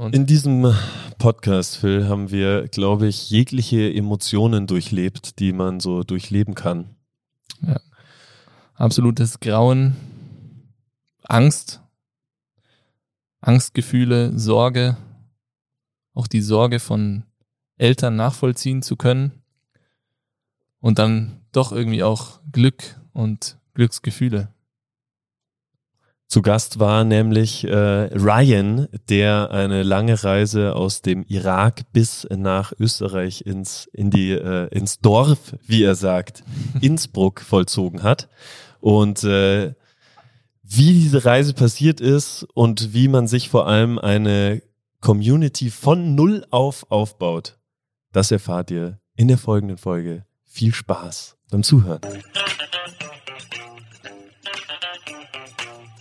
Und In diesem Podcast, Phil, haben wir, glaube ich, jegliche Emotionen durchlebt, die man so durchleben kann. absolutes Grauen, Angst, Angstgefühle, Sorge, auch die Sorge von Eltern nachvollziehen zu können und dann doch irgendwie auch Glück und Glücksgefühle. Zu Gast war nämlich äh, Ryan, der eine lange Reise aus dem Irak bis nach Österreich ins, in die, äh, ins Dorf, wie er sagt, Innsbruck vollzogen hat. Und äh, wie diese Reise passiert ist und wie man sich vor allem eine Community von Null auf aufbaut, das erfahrt ihr in der folgenden Folge. Viel Spaß beim Zuhören.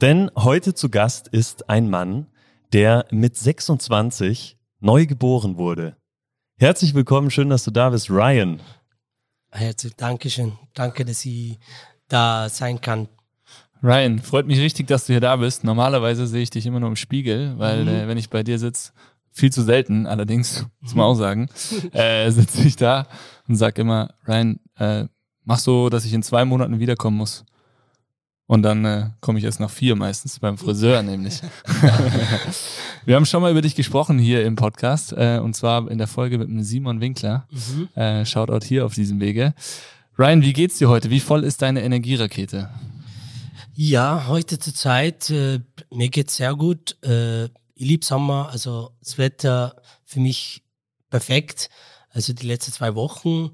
denn heute zu Gast ist ein Mann, der mit 26 neu geboren wurde. Herzlich willkommen, schön, dass du da bist, Ryan. Herzlich Dankeschön. Danke, dass ich da sein kann. Ryan, freut mich richtig, dass du hier da bist. Normalerweise sehe ich dich immer nur im Spiegel, weil Mhm. äh, wenn ich bei dir sitze, viel zu selten allerdings, muss man auch sagen, äh, sitze ich da und sag immer, Ryan, äh, mach so, dass ich in zwei Monaten wiederkommen muss. Und dann äh, komme ich erst nach vier meistens, beim Friseur nämlich. Wir haben schon mal über dich gesprochen hier im Podcast, äh, und zwar in der Folge mit dem Simon Winkler. Mhm. Äh, Shoutout hier auf diesem Wege. Ryan, wie geht's dir heute? Wie voll ist deine Energierakete? Ja, heute zur Zeit, äh, mir geht's sehr gut. Äh, ich liebe Sommer, also das Wetter für mich perfekt. Also die letzten zwei Wochen.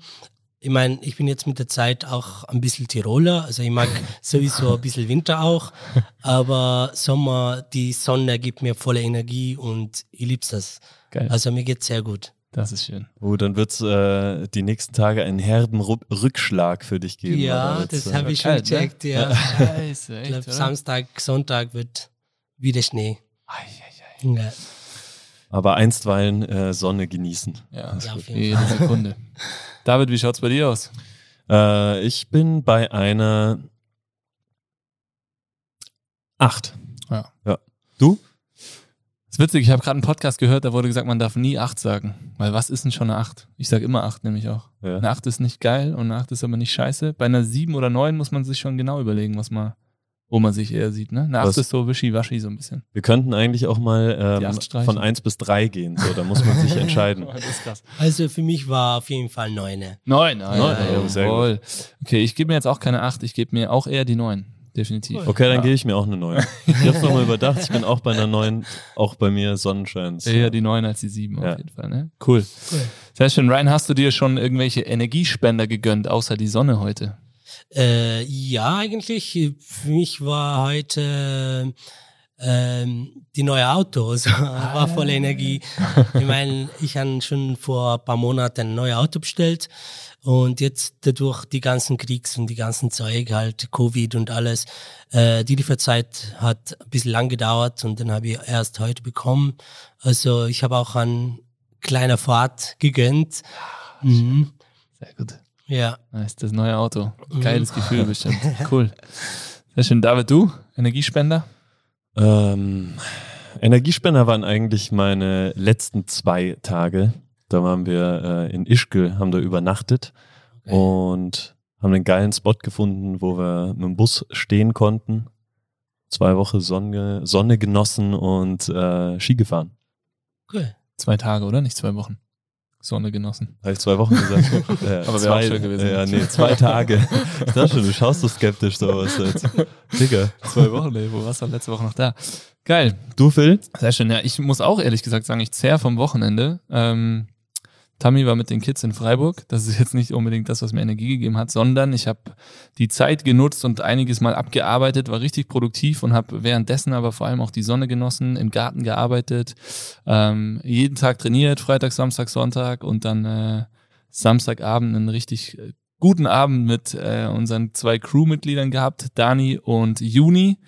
Ich meine, ich bin jetzt mit der Zeit auch ein bisschen Tiroler, also ich mag sowieso ein bisschen Winter auch, aber Sommer, die Sonne gibt mir volle Energie und ich lieb's das. Geil. Also mir geht's sehr gut. Das ist schön. Oh, dann wird's äh, die nächsten Tage einen herben Ru Rückschlag für dich geben. ja, das äh, habe ich schon kalt, ne? gecheckt, ja. Scheiße, Ich glaube, Samstag, Sonntag wird wieder Schnee. Ja. Aber einstweilen äh, Sonne genießen. Ja, Ja, auf jeden jede Sekunde. David, wie schaut's bei dir aus? Äh, ich bin bei einer acht. Ja. Ja. Du? ist witzig, ich habe gerade einen Podcast gehört, da wurde gesagt, man darf nie acht sagen. Weil was ist denn schon eine acht? Ich sage immer acht, nämlich auch. Ja. Eine acht ist nicht geil und eine acht ist aber nicht scheiße. Bei einer sieben oder neun muss man sich schon genau überlegen, was man, wo man sich eher sieht. Ne? Eine acht Was- ist so wischiwaschi so ein bisschen. Wir könnten eigentlich auch mal ähm, von eins bis drei gehen. So, da muss man sich entscheiden. krass. Also für mich war auf jeden Fall Neune. Neun, ah, Neun, ja, oh, sehr jawohl. Okay, ich gebe mir jetzt auch keine acht, ich gebe mir auch eher die neun. Definitiv. Okay, dann Ja. gehe ich mir auch eine neun. Ich habe nochmal überdacht, ich bin auch bei einer neun, auch bei mir Sonnenschein. Eher die neun als die sieben Ja. auf jeden Fall. Ne? Cool. Sehr schön. Ryan, hast du dir schon irgendwelche Energiespender gegönnt, außer die Sonne heute? Äh, ja, eigentlich. Für mich war heute ähm, die neue Autos, war voller Energie. Ich meine, ich habe schon vor ein paar Monaten ein neues Auto bestellt und jetzt dadurch die ganzen Kriegs- und die ganzen Zeug, halt Covid und alles, äh, die Lieferzeit hat ein bisschen lang gedauert und dann habe ich erst heute bekommen. Also ich habe auch eine kleine Fahrt gegönnt. Mhm. Sehr gut. Ja. Nice, das neue Auto. Geiles Gefühl bestimmt. Cool. Sehr schön. David, du? Energiespender? Ähm, Energiespender waren eigentlich meine letzten zwei Tage. Da waren wir äh, in Ischgl, haben da übernachtet und haben einen geilen Spot gefunden, wo wir mit dem Bus stehen konnten. Zwei Wochen Sonne, Sonne genossen und äh, Ski gefahren. Cool. Zwei Tage, oder? Nicht zwei Wochen. Sonne genossen. Habe ich zwei Wochen gesagt? äh, Aber wäre auch schön gewesen. Ja, nee, zwei Tage. Ich dachte schon, du schaust so skeptisch so aus jetzt. Digga. Zwei Wochen, ey. Wo warst du letzte Woche noch da? Geil. Du, Phil? Sehr schön. Ja, ich muss auch ehrlich gesagt sagen, ich zehr vom Wochenende. Ähm, Tammy war mit den Kids in Freiburg. Das ist jetzt nicht unbedingt das, was mir Energie gegeben hat, sondern ich habe die Zeit genutzt und einiges mal abgearbeitet, war richtig produktiv und habe währenddessen aber vor allem auch die Sonne genossen, im Garten gearbeitet, ähm, jeden Tag trainiert, Freitag, Samstag, Sonntag und dann äh, Samstagabend einen richtig äh, guten Abend mit äh, unseren zwei Crewmitgliedern gehabt, Dani und Juni.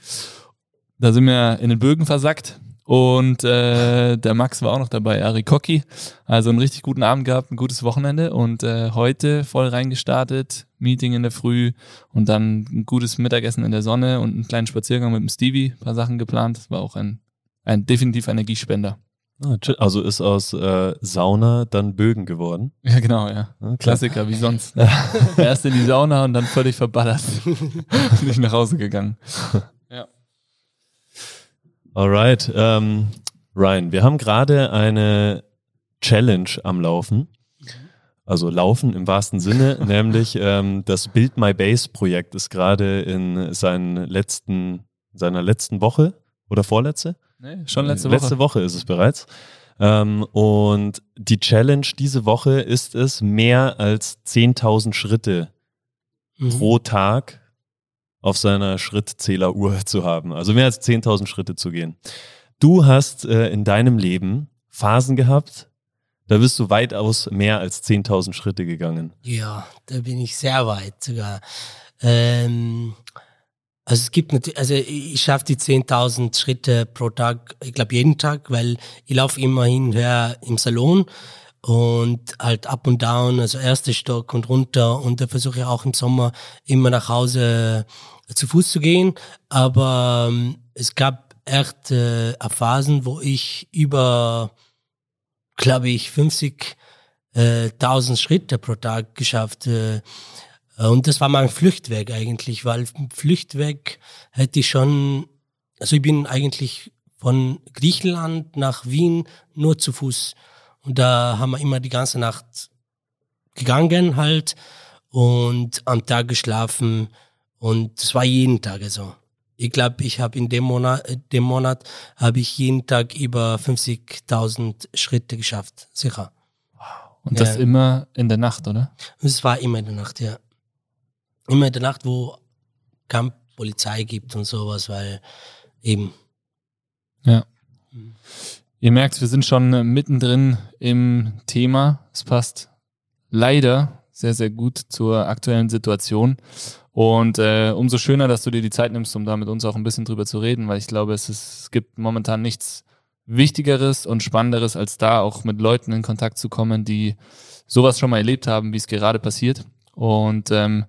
Da sind wir in den Bögen versackt und äh, der Max war auch noch dabei, Ari Kocki. Also einen richtig guten Abend gehabt, ein gutes Wochenende und äh, heute voll reingestartet, Meeting in der Früh und dann ein gutes Mittagessen in der Sonne und einen kleinen Spaziergang mit dem Stevie, paar Sachen geplant. Das war auch ein, ein definitiv Energiespender. Ah, also ist aus äh, Sauna dann Bögen geworden. Ja, genau, ja. Okay. Klassiker, wie sonst. Erst in die Sauna und dann völlig verballert. Nicht nach Hause gegangen. Alright, ähm, Ryan, wir haben gerade eine Challenge am Laufen. Also laufen im wahrsten Sinne, nämlich ähm, das Build My Base Projekt ist gerade in seinen letzten, seiner letzten Woche oder vorletzte? Nee, schon letzte Woche. Letzte Woche ist es bereits. Ähm, und die Challenge diese Woche ist es, mehr als 10.000 Schritte mhm. pro Tag auf seiner Schrittzähleruhr zu haben. Also mehr als 10.000 Schritte zu gehen. Du hast äh, in deinem Leben Phasen gehabt, da bist du weitaus mehr als 10.000 Schritte gegangen. Ja, da bin ich sehr weit sogar. Ähm, also es gibt natürlich, also ich schaffe die 10.000 Schritte pro Tag, ich glaube jeden Tag, weil ich laufe immer hin und her im Salon und halt up und down, also erster Stock und runter. Und da versuche ich auch im Sommer immer nach Hause zu Fuß zu gehen, aber ähm, es gab echt äh, Phasen, wo ich über, glaube ich, 50.000 äh, Schritte pro Tag geschafft äh, und das war mein Flüchtweg eigentlich, weil Flüchtweg hätte ich schon, also ich bin eigentlich von Griechenland nach Wien nur zu Fuß und da haben wir immer die ganze Nacht gegangen halt und am Tag geschlafen. Und es war jeden Tag so. Ich glaube, ich habe in dem Monat, dem Monat habe ich jeden Tag über 50.000 Schritte geschafft, sicher. Und das ja. immer in der Nacht, oder? Es war immer in der Nacht, ja. Immer in der Nacht, wo Camp Polizei gibt und sowas, weil eben. Ja. Mhm. Ihr merkt, wir sind schon mittendrin im Thema. Es passt leider sehr, sehr gut zur aktuellen Situation. Und äh, umso schöner, dass du dir die Zeit nimmst, um da mit uns auch ein bisschen drüber zu reden, weil ich glaube, es, ist, es gibt momentan nichts Wichtigeres und Spannenderes, als da auch mit Leuten in Kontakt zu kommen, die sowas schon mal erlebt haben, wie es gerade passiert. Und ähm,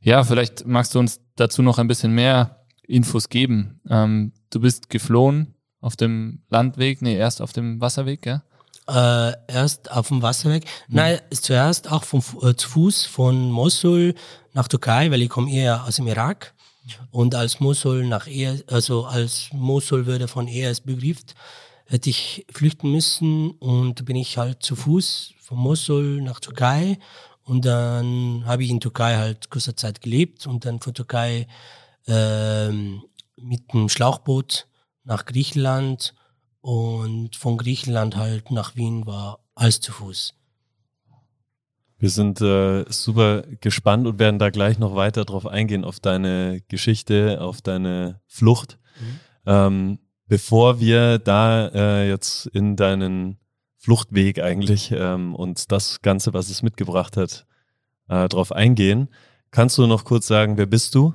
ja, vielleicht magst du uns dazu noch ein bisschen mehr Infos geben. Ähm, du bist geflohen auf dem Landweg? Nee, erst auf dem Wasserweg, ja? Äh, erst auf dem Wasserweg. Mhm. Nein, zuerst auch vom, äh, zu Fuß von Mosul nach Türkei, weil ich komme eher aus dem Irak. Und als Mosul nach eher, also als Mosul würde von ES begrifft, hätte ich flüchten müssen und bin ich halt zu Fuß von Mosul nach Türkei und dann habe ich in Türkei halt kurzer Zeit gelebt und dann von Türkei ähm, mit dem Schlauchboot nach Griechenland und von Griechenland halt nach Wien war alles zu Fuß. Wir sind äh, super gespannt und werden da gleich noch weiter drauf eingehen, auf deine Geschichte, auf deine Flucht. Mhm. Ähm, bevor wir da äh, jetzt in deinen Fluchtweg eigentlich ähm, und das Ganze, was es mitgebracht hat, äh, drauf eingehen, kannst du noch kurz sagen, wer bist du?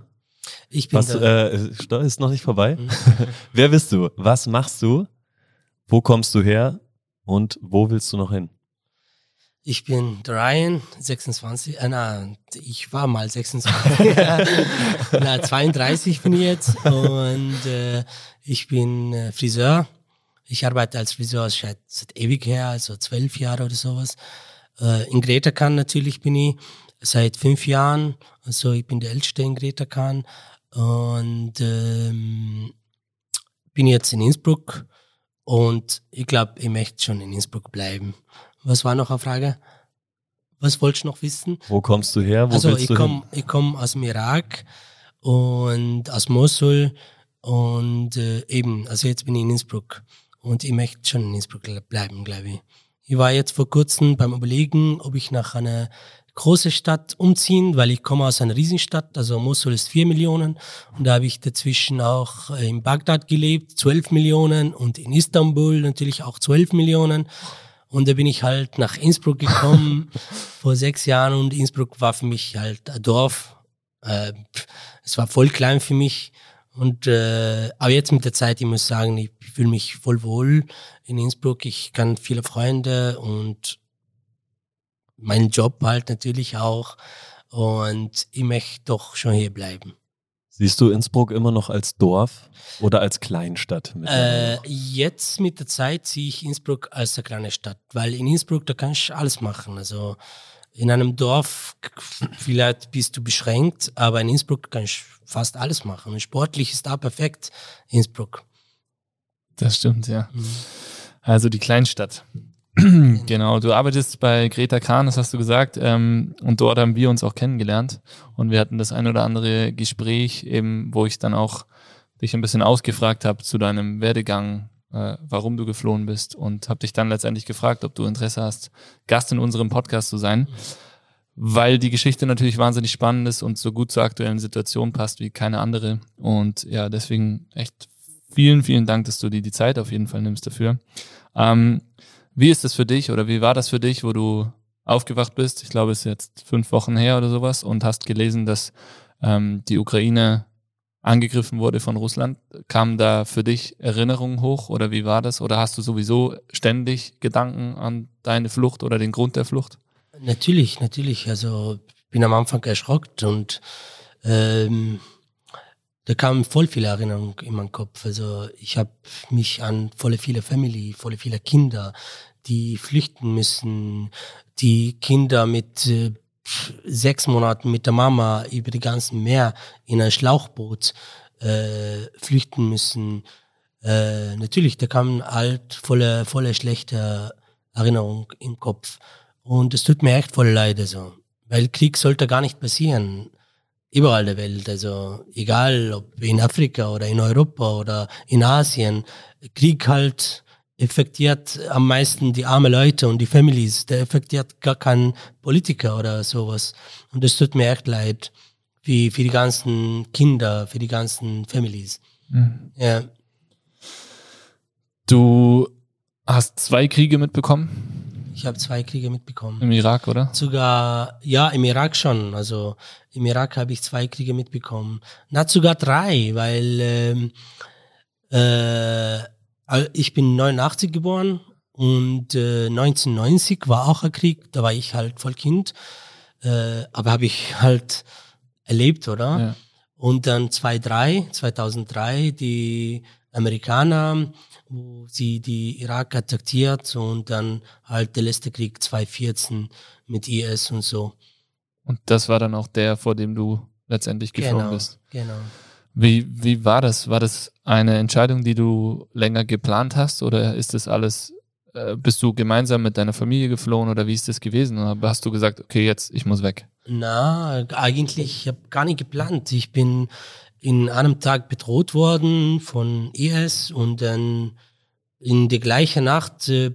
Ich bin Was, äh, ist noch nicht vorbei. Mhm. Wer bist du? Was machst du? Wo kommst du her? Und wo willst du noch hin? Ich bin Ryan, 26, äh, na, ich war mal 26, na, 32 bin ich jetzt und äh, ich bin äh, Friseur. Ich arbeite als Friseur seit, seit ewig her, also zwölf Jahre oder sowas. Äh, in Greta kann natürlich bin ich seit fünf Jahren, also ich bin der Älteste in Greta Kahn und ähm, bin jetzt in Innsbruck und ich glaube, ich möchte schon in Innsbruck bleiben. Was war noch eine Frage? Was wolltest du noch wissen? Wo kommst du her? Wo also ich komme komm aus dem Irak und aus Mosul und äh, eben, also jetzt bin ich in Innsbruck und ich möchte schon in Innsbruck bleiben, glaube ich. Ich war jetzt vor kurzem beim Überlegen, ob ich nach einer großen Stadt umziehen, weil ich komme aus einer Riesenstadt, also Mosul ist vier Millionen und da habe ich dazwischen auch in Bagdad gelebt, zwölf Millionen und in Istanbul natürlich auch zwölf Millionen. Und da bin ich halt nach Innsbruck gekommen vor sechs Jahren und Innsbruck war für mich halt ein Dorf. Äh, es war voll klein für mich. Und äh, aber jetzt mit der Zeit, ich muss sagen, ich fühle mich voll wohl in Innsbruck. Ich kann viele Freunde und meinen Job halt natürlich auch. Und ich möchte doch schon hier bleiben. Siehst du Innsbruck immer noch als Dorf oder als Kleinstadt? Äh, jetzt mit der Zeit sehe ich Innsbruck als eine kleine Stadt, weil in Innsbruck, da kannst du alles machen. Also in einem Dorf vielleicht bist du beschränkt, aber in Innsbruck kannst du fast alles machen. Und sportlich ist da perfekt Innsbruck. Das stimmt, ja. Mhm. Also die Kleinstadt. genau, du arbeitest bei Greta Kahn, das hast du gesagt, ähm, und dort haben wir uns auch kennengelernt. Und wir hatten das ein oder andere Gespräch, eben, wo ich dann auch dich ein bisschen ausgefragt habe zu deinem Werdegang, äh, warum du geflohen bist und habe dich dann letztendlich gefragt, ob du Interesse hast, Gast in unserem Podcast zu sein, weil die Geschichte natürlich wahnsinnig spannend ist und so gut zur aktuellen Situation passt wie keine andere. Und ja, deswegen echt vielen, vielen Dank, dass du dir die Zeit auf jeden Fall nimmst dafür. Ähm, wie ist das für dich oder wie war das für dich, wo du aufgewacht bist? Ich glaube, es ist jetzt fünf Wochen her oder sowas und hast gelesen, dass ähm, die Ukraine angegriffen wurde von Russland. Kamen da für dich Erinnerungen hoch oder wie war das? Oder hast du sowieso ständig Gedanken an deine Flucht oder den Grund der Flucht? Natürlich, natürlich. Also ich bin am Anfang erschrocken und ähm, da kamen voll viele Erinnerungen in meinen Kopf. Also ich habe mich an volle viele Family, volle viele Kinder, die flüchten müssen, die Kinder mit äh, sechs Monaten mit der Mama über die ganzen Meer in ein Schlauchboot äh, flüchten müssen. Äh, natürlich, da kamen halt volle, volle schlechte Erinnerungen im Kopf. Und es tut mir echt voll leid, also. Weil Krieg sollte gar nicht passieren. Überall der Welt, also egal ob in Afrika oder in Europa oder in Asien. Krieg halt effektiert am meisten die armen Leute und die Families. Der effektiert gar keinen Politiker oder sowas. Und es tut mir echt leid. Wie für die ganzen Kinder, für die ganzen Families. Mhm. Ja. Du hast zwei Kriege mitbekommen? Ich habe zwei Kriege mitbekommen. Im Irak, oder? Sogar, ja, im Irak schon. Also im Irak habe ich zwei Kriege mitbekommen. Na, sogar drei, weil ähm, äh, ich bin 89 geboren und äh, 1990 war auch ein Krieg, da war ich halt voll Kind, äh, aber habe ich halt erlebt, oder? Ja. Und dann 2003, 2003 die Amerikaner, wo sie die Irak attackiert und dann halt der letzte Krieg 2014 mit IS und so. Und das war dann auch der, vor dem du letztendlich geflogen genau, bist. Genau. Wie, wie war das? War das eine Entscheidung, die du länger geplant hast oder ist das alles, äh, bist du gemeinsam mit deiner Familie geflohen oder wie ist das gewesen? Oder hast du gesagt, okay, jetzt, ich muss weg? Na, eigentlich, ich habe gar nicht geplant. Ich bin in einem Tag bedroht worden von IS und dann in der gleichen Nacht äh,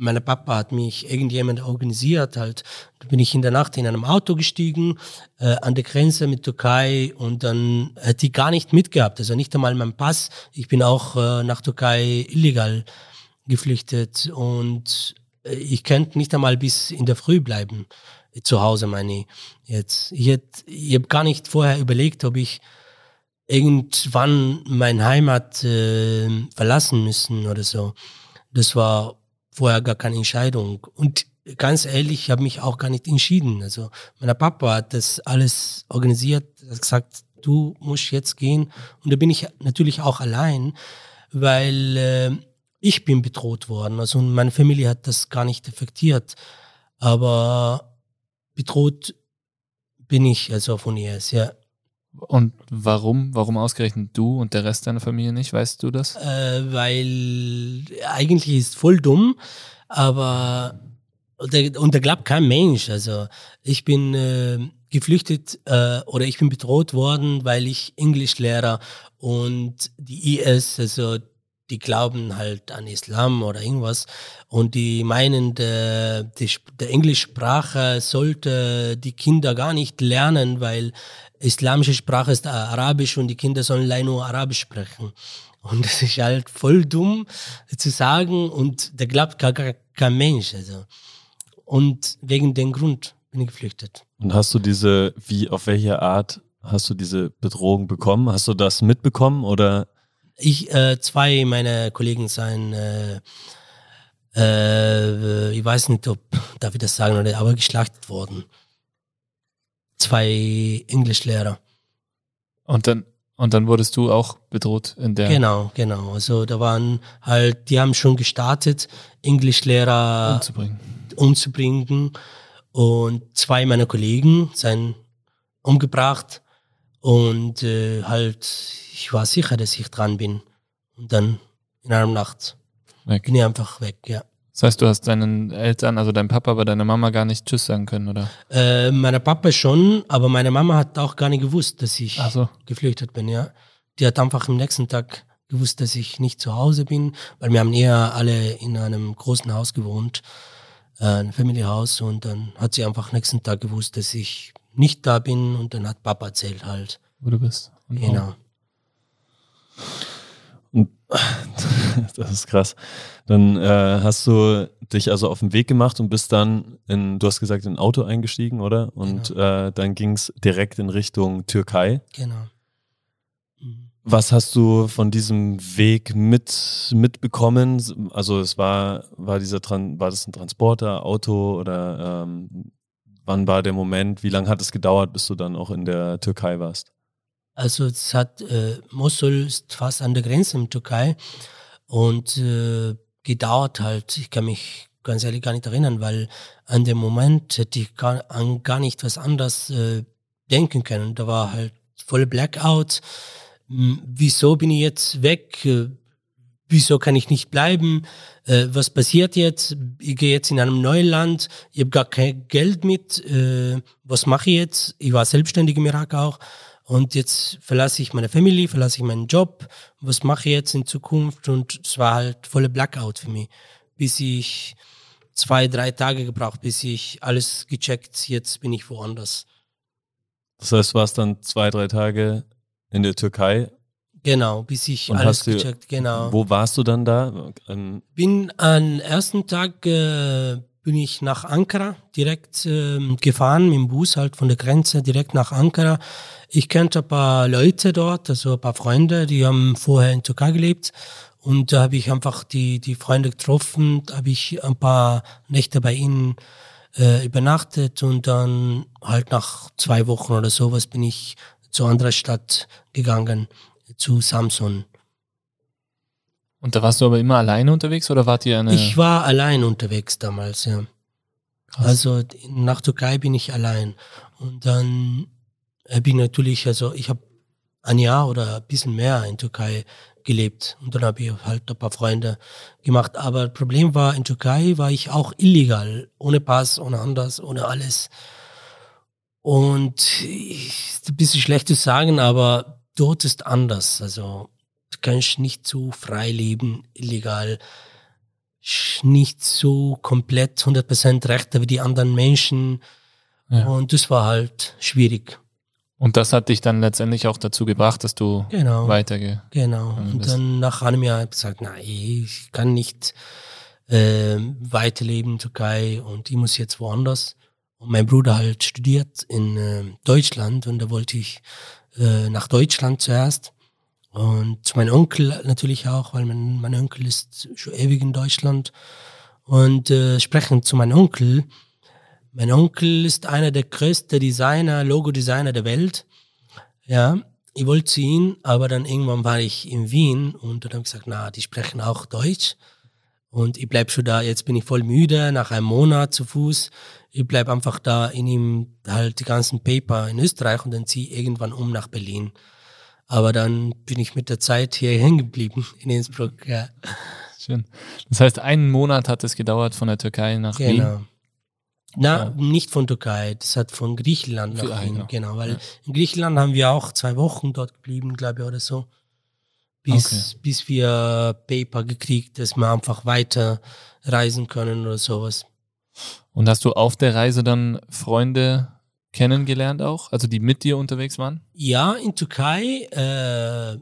mein Papa hat mich irgendjemand organisiert, halt, da bin ich in der Nacht in einem Auto gestiegen, äh, an der Grenze mit Türkei und dann hätte ich gar nicht mitgehabt, also nicht einmal mein Pass. Ich bin auch äh, nach Türkei illegal geflüchtet und äh, ich könnte nicht einmal bis in der Früh bleiben, zu Hause meine ich jetzt. Ich, hätte, ich habe gar nicht vorher überlegt, ob ich irgendwann mein Heimat äh, verlassen müssen oder so. Das war vorher gar keine Entscheidung. Und ganz ehrlich, ich habe mich auch gar nicht entschieden. Also mein Papa hat das alles organisiert, hat gesagt, du musst jetzt gehen. Und da bin ich natürlich auch allein, weil äh, ich bin bedroht worden. Also meine Familie hat das gar nicht effektiert. Aber bedroht bin ich also von ihr, ja. Und warum? Warum ausgerechnet du und der Rest deiner Familie nicht? Weißt du das? Äh, weil eigentlich ist voll dumm, aber und da glaubt kein Mensch. Also ich bin äh, geflüchtet äh, oder ich bin bedroht worden, weil ich Englischlehrer und die IS, also die glauben halt an Islam oder irgendwas und die meinen, der, die, der Englischsprache sollte die Kinder gar nicht lernen, weil islamische Sprache ist Arabisch und die Kinder sollen leider nur Arabisch sprechen. Und das ist halt voll dumm zu sagen und der glaubt gar, gar kein Mensch. Also. Und wegen dem Grund bin ich geflüchtet. Und hast du diese, wie, auf welche Art hast du diese Bedrohung bekommen? Hast du das mitbekommen oder? Ich, äh, zwei meiner Kollegen seien, äh, äh, ich weiß nicht, ob, darf ich das sagen, oder, aber geschlachtet worden. Zwei Englischlehrer. Und dann, und dann wurdest du auch bedroht in der. Genau, genau. Also da waren halt, die haben schon gestartet, Englischlehrer umzubringen. umzubringen. Und zwei meiner Kollegen seien umgebracht. Und äh, halt, ich war sicher, dass ich dran bin. Und dann in einer Nacht Weg. bin ich einfach weg, ja. Das heißt, du hast deinen Eltern, also deinem Papa, aber deiner Mama gar nicht Tschüss sagen können, oder? Äh, meine Papa schon, aber meine Mama hat auch gar nicht gewusst, dass ich so. geflüchtet bin, ja. Die hat einfach am nächsten Tag gewusst, dass ich nicht zu Hause bin, weil wir haben eher alle in einem großen Haus gewohnt, äh, ein Family-Haus, und dann hat sie einfach nächsten Tag gewusst, dass ich nicht da bin und dann hat Papa erzählt halt. Wo du bist. Und Genau. Das ist krass. Dann äh, hast du dich also auf den Weg gemacht und bist dann in, du hast gesagt, in ein Auto eingestiegen, oder? Und äh, dann ging es direkt in Richtung Türkei. Genau. Mhm. Was hast du von diesem Weg mit, mitbekommen? Also es war, war dieser Tran war das ein Transporter, Auto oder ähm, wann war der Moment? Wie lange hat es gedauert, bis du dann auch in der Türkei warst? Also es hat, äh, Mosul ist fast an der Grenze in Türkei und äh, gedauert halt, ich kann mich ganz ehrlich gar nicht erinnern, weil an dem Moment hätte ich gar, an gar nicht was anderes äh, denken können. Da war halt voll Blackout. Hm, Wieso bin ich jetzt weg? Äh, Wieso kann ich nicht bleiben? Äh, was passiert jetzt? Ich gehe jetzt in einem neuen Land. Ich habe gar kein Geld mit. Äh, was mache ich jetzt? Ich war selbstständig im Irak auch. Und jetzt verlasse ich meine Family, verlasse ich meinen Job. Was mache ich jetzt in Zukunft? Und es war halt volle Blackout für mich. Bis ich zwei, drei Tage gebraucht, bis ich alles gecheckt, jetzt bin ich woanders. Das heißt, du warst dann zwei, drei Tage in der Türkei. Genau, bis ich Und alles du- gecheckt, genau. Wo warst du dann da? Ähm, Bin am ersten Tag äh, bin ich nach Ankara direkt ähm, gefahren mit dem Bus halt von der Grenze direkt nach Ankara. Ich kannte ein paar Leute dort, also ein paar Freunde, die haben vorher in Türkei gelebt und da habe ich einfach die die Freunde getroffen, habe ich ein paar Nächte bei ihnen äh, übernachtet und dann halt nach zwei Wochen oder sowas bin ich zu anderer Stadt gegangen, zu Samson. Und da warst du aber immer alleine unterwegs oder wart ihr eine? Ich war allein unterwegs damals, ja. Krass. Also nach Türkei bin ich allein. Und dann bin ich natürlich, also ich habe ein Jahr oder ein bisschen mehr in Türkei gelebt. Und dann habe ich halt ein paar Freunde gemacht. Aber das Problem war, in Türkei war ich auch illegal. Ohne Pass, ohne anders, ohne alles. Und ich, ist ein bisschen schlecht zu sagen, aber dort ist anders. Also du kannst nicht so frei leben, illegal nicht so komplett 100% Rechte wie die anderen Menschen. Ja. Und das war halt schwierig. Und das hat dich dann letztendlich auch dazu gebracht, dass du Genau. weiterge. Genau. Und dann nach einem Jahr habe ich gesagt, nein, ich kann nicht ähm, weiterleben in Türkei und ich muss jetzt woanders. Und mein Bruder halt studiert in ähm, Deutschland und da wollte ich äh, nach Deutschland zuerst. Und zu meinem Onkel natürlich auch, weil mein, mein Onkel ist schon ewig in Deutschland. Und äh, sprechend zu meinem Onkel, mein Onkel ist einer der größten Designer, Logo-Designer der Welt. Ja, ich wollte zu ihm, aber dann irgendwann war ich in Wien und dann habe ich gesagt, na, die sprechen auch Deutsch. Und ich bleib schon da, jetzt bin ich voll müde, nach einem Monat zu Fuß. Ich bleib einfach da in ihm halt die ganzen Paper in Österreich und dann ziehe irgendwann um nach Berlin. Aber dann bin ich mit der Zeit hier hängen geblieben in Innsbruck. Ja, Schön. Das heißt, einen Monat hat es gedauert von der Türkei nach Wien. genau. Na, Ja. nicht von Türkei, das hat von Griechenland nach Ah, Wien, genau. genau, weil Ja. in Griechenland haben wir auch zwei Wochen dort geblieben, glaube ich, oder so. bis, bis wir Paper gekriegt, dass wir einfach weiter reisen können oder sowas. Und hast du auf der Reise dann Freunde kennengelernt auch, also die mit dir unterwegs waren? Ja, in Türkei äh,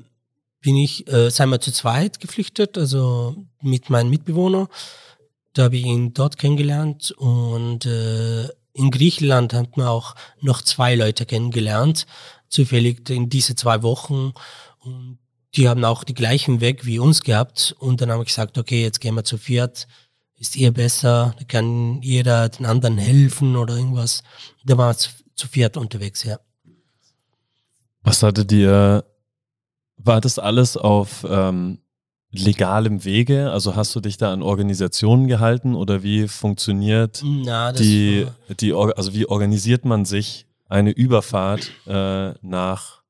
bin ich, äh, sind wir zu zweit geflüchtet, also mit meinem Mitbewohner. Da habe ich ihn dort kennengelernt und äh, in Griechenland hat man auch noch zwei Leute kennengelernt, zufällig in diese zwei Wochen. Und die haben auch die gleichen Weg wie uns gehabt. Und dann haben wir gesagt, okay, jetzt gehen wir zu viert. Ist ihr besser? Da kann jeder den anderen helfen oder irgendwas. Da waren wir zu, zu viert unterwegs, ja. Was hattet ihr, war das alles auf ähm, legalem Wege? Also hast du dich da an Organisationen gehalten oder wie funktioniert Na, die, war, die, also wie organisiert man sich eine Überfahrt äh, nach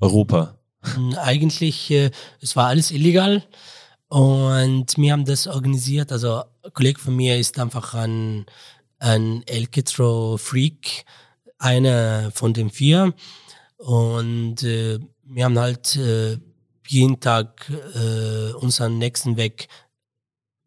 Europa? Mm, Eigentlich, äh, es war alles illegal und wir haben das organisiert. Also ein Kollege von mir ist einfach ein, ein Elketro-Freak, einer von den vier. Und äh, wir haben halt äh, jeden Tag äh, unseren nächsten Weg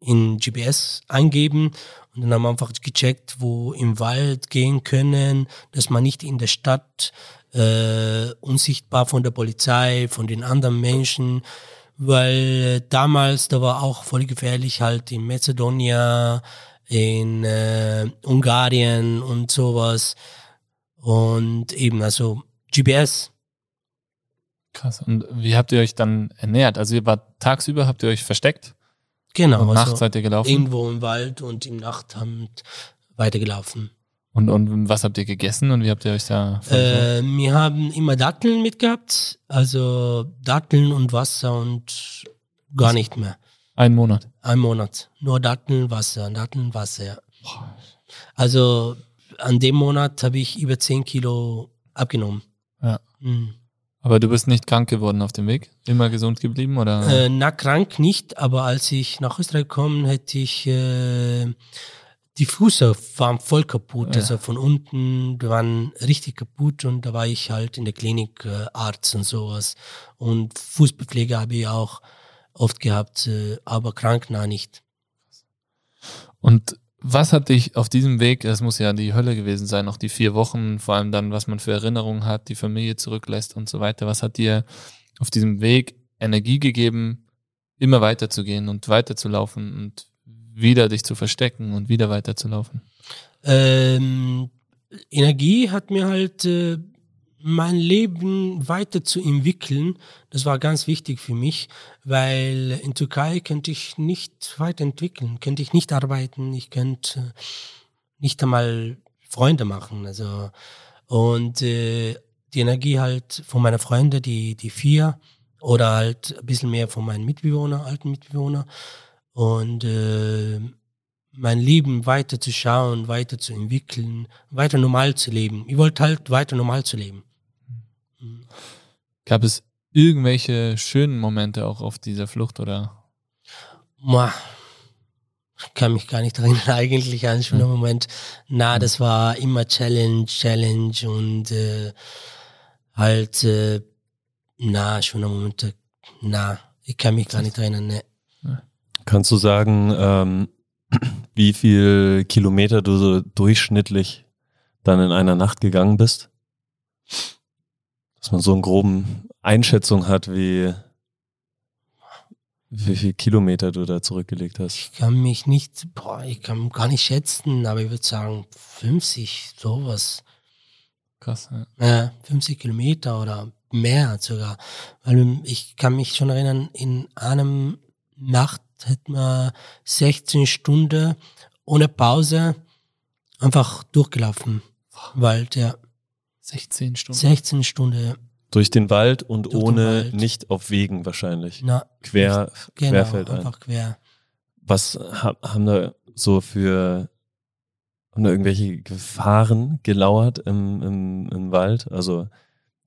in GPS eingeben und dann haben wir einfach gecheckt, wo im Wald gehen können, dass man nicht in der Stadt äh, unsichtbar von der Polizei, von den anderen Menschen, weil äh, damals, da war auch voll gefährlich halt in Mazedonien, in äh, Ungarn und sowas. Und eben, also GPS. Krass. Und wie habt ihr euch dann ernährt? Also ihr wart tagsüber, habt ihr euch versteckt? Genau. und nachts also seid ihr gelaufen? irgendwo im Wald und im Nacht haben weitergelaufen. Und, und was habt ihr gegessen und wie habt ihr euch da? Äh, wir haben immer Datteln mitgehabt, also Datteln und Wasser und gar nicht mehr. Einen Monat. Ein Monat. Nur Datteln, Wasser, Datteln, Wasser, ja. Also an dem Monat habe ich über 10 Kilo abgenommen. Ja. Mhm. Aber du bist nicht krank geworden auf dem Weg? Immer gesund geblieben oder? Äh, na, krank nicht, aber als ich nach Österreich gekommen, hätte ich äh, die Füße waren voll kaputt. Ja. Also von unten, die waren richtig kaputt und da war ich halt in der Klinik äh, Arzt und sowas. Und Fußbepflege habe ich auch oft gehabt, äh, aber krank na nicht. Und was hat dich auf diesem Weg, das muss ja die Hölle gewesen sein, auch die vier Wochen, vor allem dann, was man für Erinnerungen hat, die Familie zurücklässt und so weiter, was hat dir auf diesem Weg Energie gegeben, immer weiterzugehen und weiterzulaufen und wieder dich zu verstecken und wieder weiterzulaufen? Ähm, Energie hat mir halt äh, mein Leben weiterzuentwickeln. Das war ganz wichtig für mich, weil in Türkei könnte ich nicht weiterentwickeln, könnte ich nicht arbeiten, ich könnte nicht einmal Freunde machen. Also und äh, die Energie halt von meiner Freunde, die die vier oder halt ein bisschen mehr von meinen Mitbewohner, alten Mitbewohner und äh, mein Leben weiter zu schauen, weiter zu entwickeln, weiter normal zu leben. Ich wollte halt weiter normal zu leben. Gab es irgendwelche schönen Momente auch auf dieser Flucht oder? Ich kann mich gar nicht erinnern eigentlich an einen schönen Moment. Na, das war immer Challenge, Challenge und äh, halt, äh, na, schöne Momente. Na, ich kann mich gar nicht erinnern. Ne. Kannst du sagen, ähm, wie viel Kilometer du so durchschnittlich dann in einer Nacht gegangen bist? Dass man so eine groben Einschätzung hat, wie, wie viel Kilometer du da zurückgelegt hast. Ich kann mich nicht, boah, ich kann gar nicht schätzen, aber ich würde sagen 50, sowas. Krass, ja. Ja, 50 Kilometer oder mehr sogar. Weil ich kann mich schon erinnern, in einem Nacht hätten wir 16 Stunden ohne Pause einfach durchgelaufen. Wald, ja. 16 Stunden. 16 Stunden. Durch den Wald und Durch ohne, Wald. nicht auf Wegen wahrscheinlich. Na, Quer, genau, querfeldein. einfach quer. Was ha- haben da so für haben da irgendwelche Gefahren gelauert im, im, im Wald? Also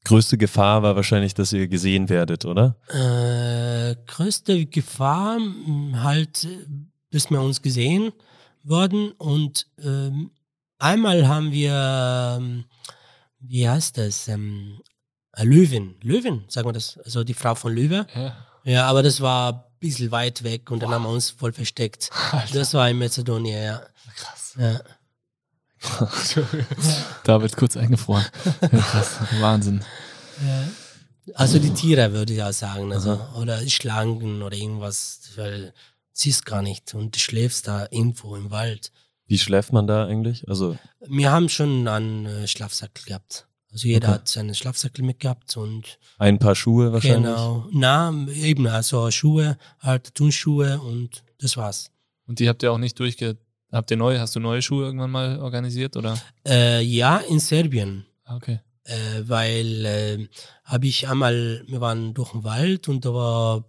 größte Gefahr war wahrscheinlich, dass ihr gesehen werdet, oder? Äh, größte Gefahr mh, halt, bis wir uns gesehen worden und ähm, einmal haben wir, ähm, wie heißt das, ähm, äh, Löwen, Löwen, sagen wir das, also die Frau von Löwe, Ja. Ja, aber das war ein bisschen weit weg und dann haben wir uns voll versteckt. Das war in Mazedonien, ja. Krass. ja. da wird kurz eingefroren. Ja. Wahnsinn. Also die Tiere würde ich auch sagen, also oder Schlangen oder irgendwas, weil siehst gar nicht und du schläfst da irgendwo im Wald. Wie schläft man da eigentlich? Also, Wir haben schon einen äh, Schlafsack gehabt. Also jeder Okay. hat seinen Schlafsack mitgehabt und ein paar Schuhe wahrscheinlich. genau, na eben also Schuhe, halt Turnschuhe und das war's. Und die habt ihr auch nicht durchge... Habt ihr neue, hast du neue Schuhe irgendwann mal organisiert oder? Äh, ja, in Serbien. Ah, Okay. äh, weil äh, habe ich einmal, wir waren durch den Wald und da war,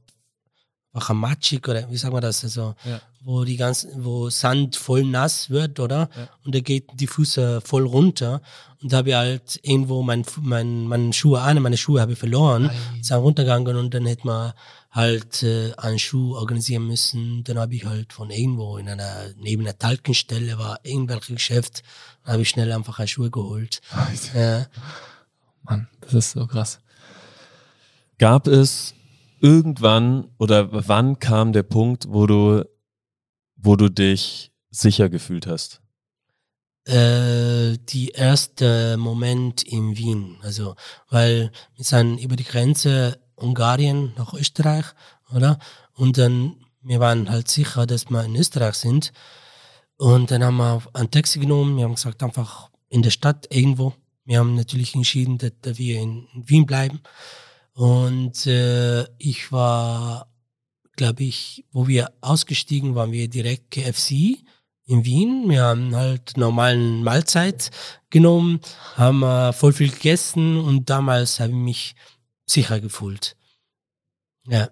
matschig oder wie sagen wir das, also Ja. wo die ganzen, wo Sand voll nass wird, oder? Ja. Und da geht die Füße voll runter und da habe ich halt irgendwo mein, mein, meine Schuhe, eine meiner Schuhe habe ich verloren, sind runtergegangen und dann hätte man halt äh, einen Schuh organisieren müssen. Dann habe ich halt von irgendwo in einer, neben einer Talkenstelle war irgendwelches Geschäft, habe ich schnell einfach eine Schuhe geholt. Ja. Mann, das ist so krass. Gab es irgendwann oder wann kam der Punkt, wo du, wo du dich sicher gefühlt hast? Äh, die erste Moment in Wien. Also, weil wir sind über die Grenze Ungarn nach Österreich, oder? Und dann, wir waren halt sicher, dass wir in Österreich sind. Und dann haben wir ein Taxi genommen, wir haben gesagt, einfach in der Stadt irgendwo. Wir haben natürlich entschieden, dass, wir in, in Wien bleiben. Und äh, ich war, glaube ich, wo wir ausgestiegen waren, wir direkt KFC in Wien. Wir haben halt normalen Mahlzeit genommen, haben äh, voll viel gegessen und damals habe ich mich sicher gefühlt. Ja,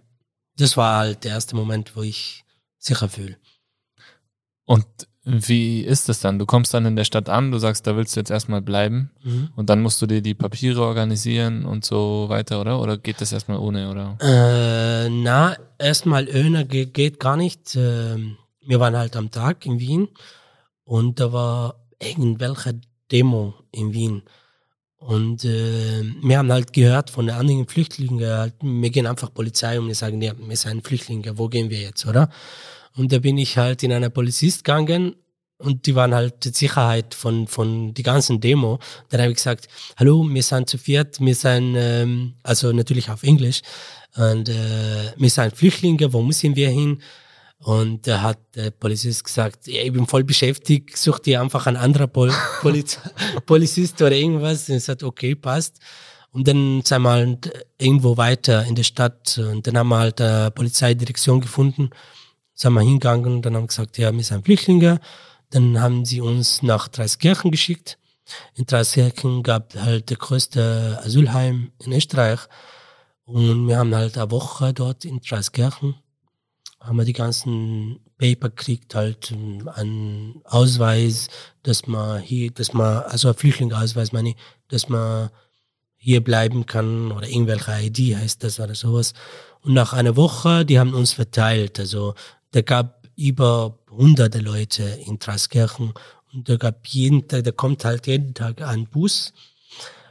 das war halt der erste Moment, wo ich sicher fühle. Und wie ist das dann? Du kommst dann in der Stadt an, du sagst, da willst du jetzt erstmal bleiben Mhm. und dann musst du dir die Papiere organisieren und so weiter, oder? Oder geht das erstmal ohne, oder? Äh, na, erstmal ge geht gar nicht. Ähm, wir waren halt am Tag in Wien und da war irgendwelche Demo in Wien. Und äh, wir haben halt gehört von den anderen Flüchtlingen, halt, wir gehen einfach Polizei und wir sagen, ja, wir sind Flüchtlinge, wo gehen wir jetzt, oder? Und da bin ich halt in einer Polizist gegangen und die waren halt die Sicherheit von, von die ganzen Demo. Dann habe ich gesagt, hallo, wir sind zu viert, wir sind, ähm, also natürlich auf Englisch, und äh, wir sind Flüchtlinge, wo müssen wir hin? Und da hat der Polizist gesagt, ja, ich bin voll beschäftigt, such dir einfach einen anderen Pol Poliz Polizist oder irgendwas. Und ich sagte, okay, passt. Und dann sind wir halt irgendwo weiter in der Stadt und dann haben wir halt eine Polizeidirektion gefunden, sind wir hingegangen und dann haben wir gesagt, ja, wir sind Flüchtlinge. Dann haben sie uns nach Dreiskirchen geschickt. In Dreiskirchen gab halt der größte Asylheim in Österreich. Und wir haben halt eine Woche dort in Dreiskirchen haben wir die ganzen Paper gekriegt, halt einen Ausweis, dass man hier, dass man, also Flüchtlingsausweis meine ich, dass man hier bleiben kann oder irgendwelche ID heißt das oder sowas. Und nach einer Woche, die haben uns verteilt, also da gab über hunderte Leute in Traskirchen und da gab jeden Tag, da kommt halt jeden Tag ein Bus,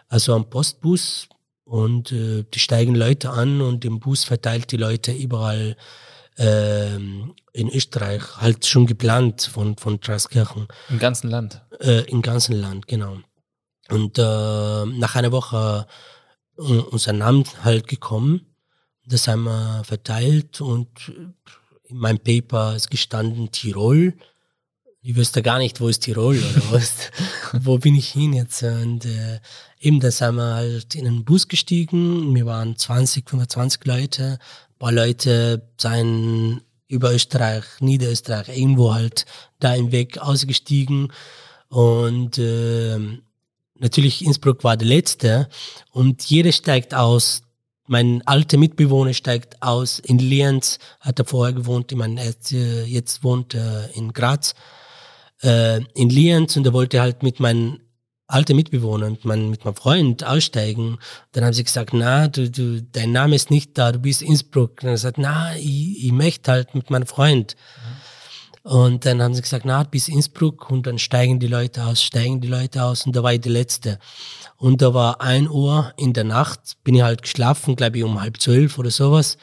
also ein Postbus und äh, die steigen Leute an und im Bus verteilt die Leute überall ähm, in Österreich, halt schon geplant von, von Traskirchen, Im ganzen Land. äh, im ganzen Land, genau. Und äh, nach einer Woche äh, unser Name halt gekommen, das haben wir verteilt und in meinem Paper ist gestanden Tirol. Ich wüsste gar nicht, wo ist Tirol oder was, wo bin ich hin jetzt? Und äh, eben, da sind wir halt in einen Bus gestiegen. Wir waren 20, 25 Leute. Ein paar Leute seien über Österreich, Niederösterreich, irgendwo halt da im Weg ausgestiegen. Und äh, natürlich Innsbruck war der letzte. Und jeder steigt aus. Mein alter Mitbewohner steigt aus in Lienz, hat er vorher gewohnt, ich meine, äh, jetzt wohnt er in Graz äh, in Lienz und er wollte halt mit meinem alten Mitbewohner und mein, mit meinem Freund aussteigen. Dann haben sie gesagt, na, du, du, dein Name ist nicht da, du bist Innsbruck. Und er sagt, na, ich, ich möchte halt mit meinem Freund. Und dann haben sie gesagt, na, bis Innsbruck und dann steigen die Leute aus, steigen die Leute aus und da war ich die Letzte. Und da war ein Uhr in der Nacht, bin ich halt geschlafen, glaube ich um halb zwölf oder sowas.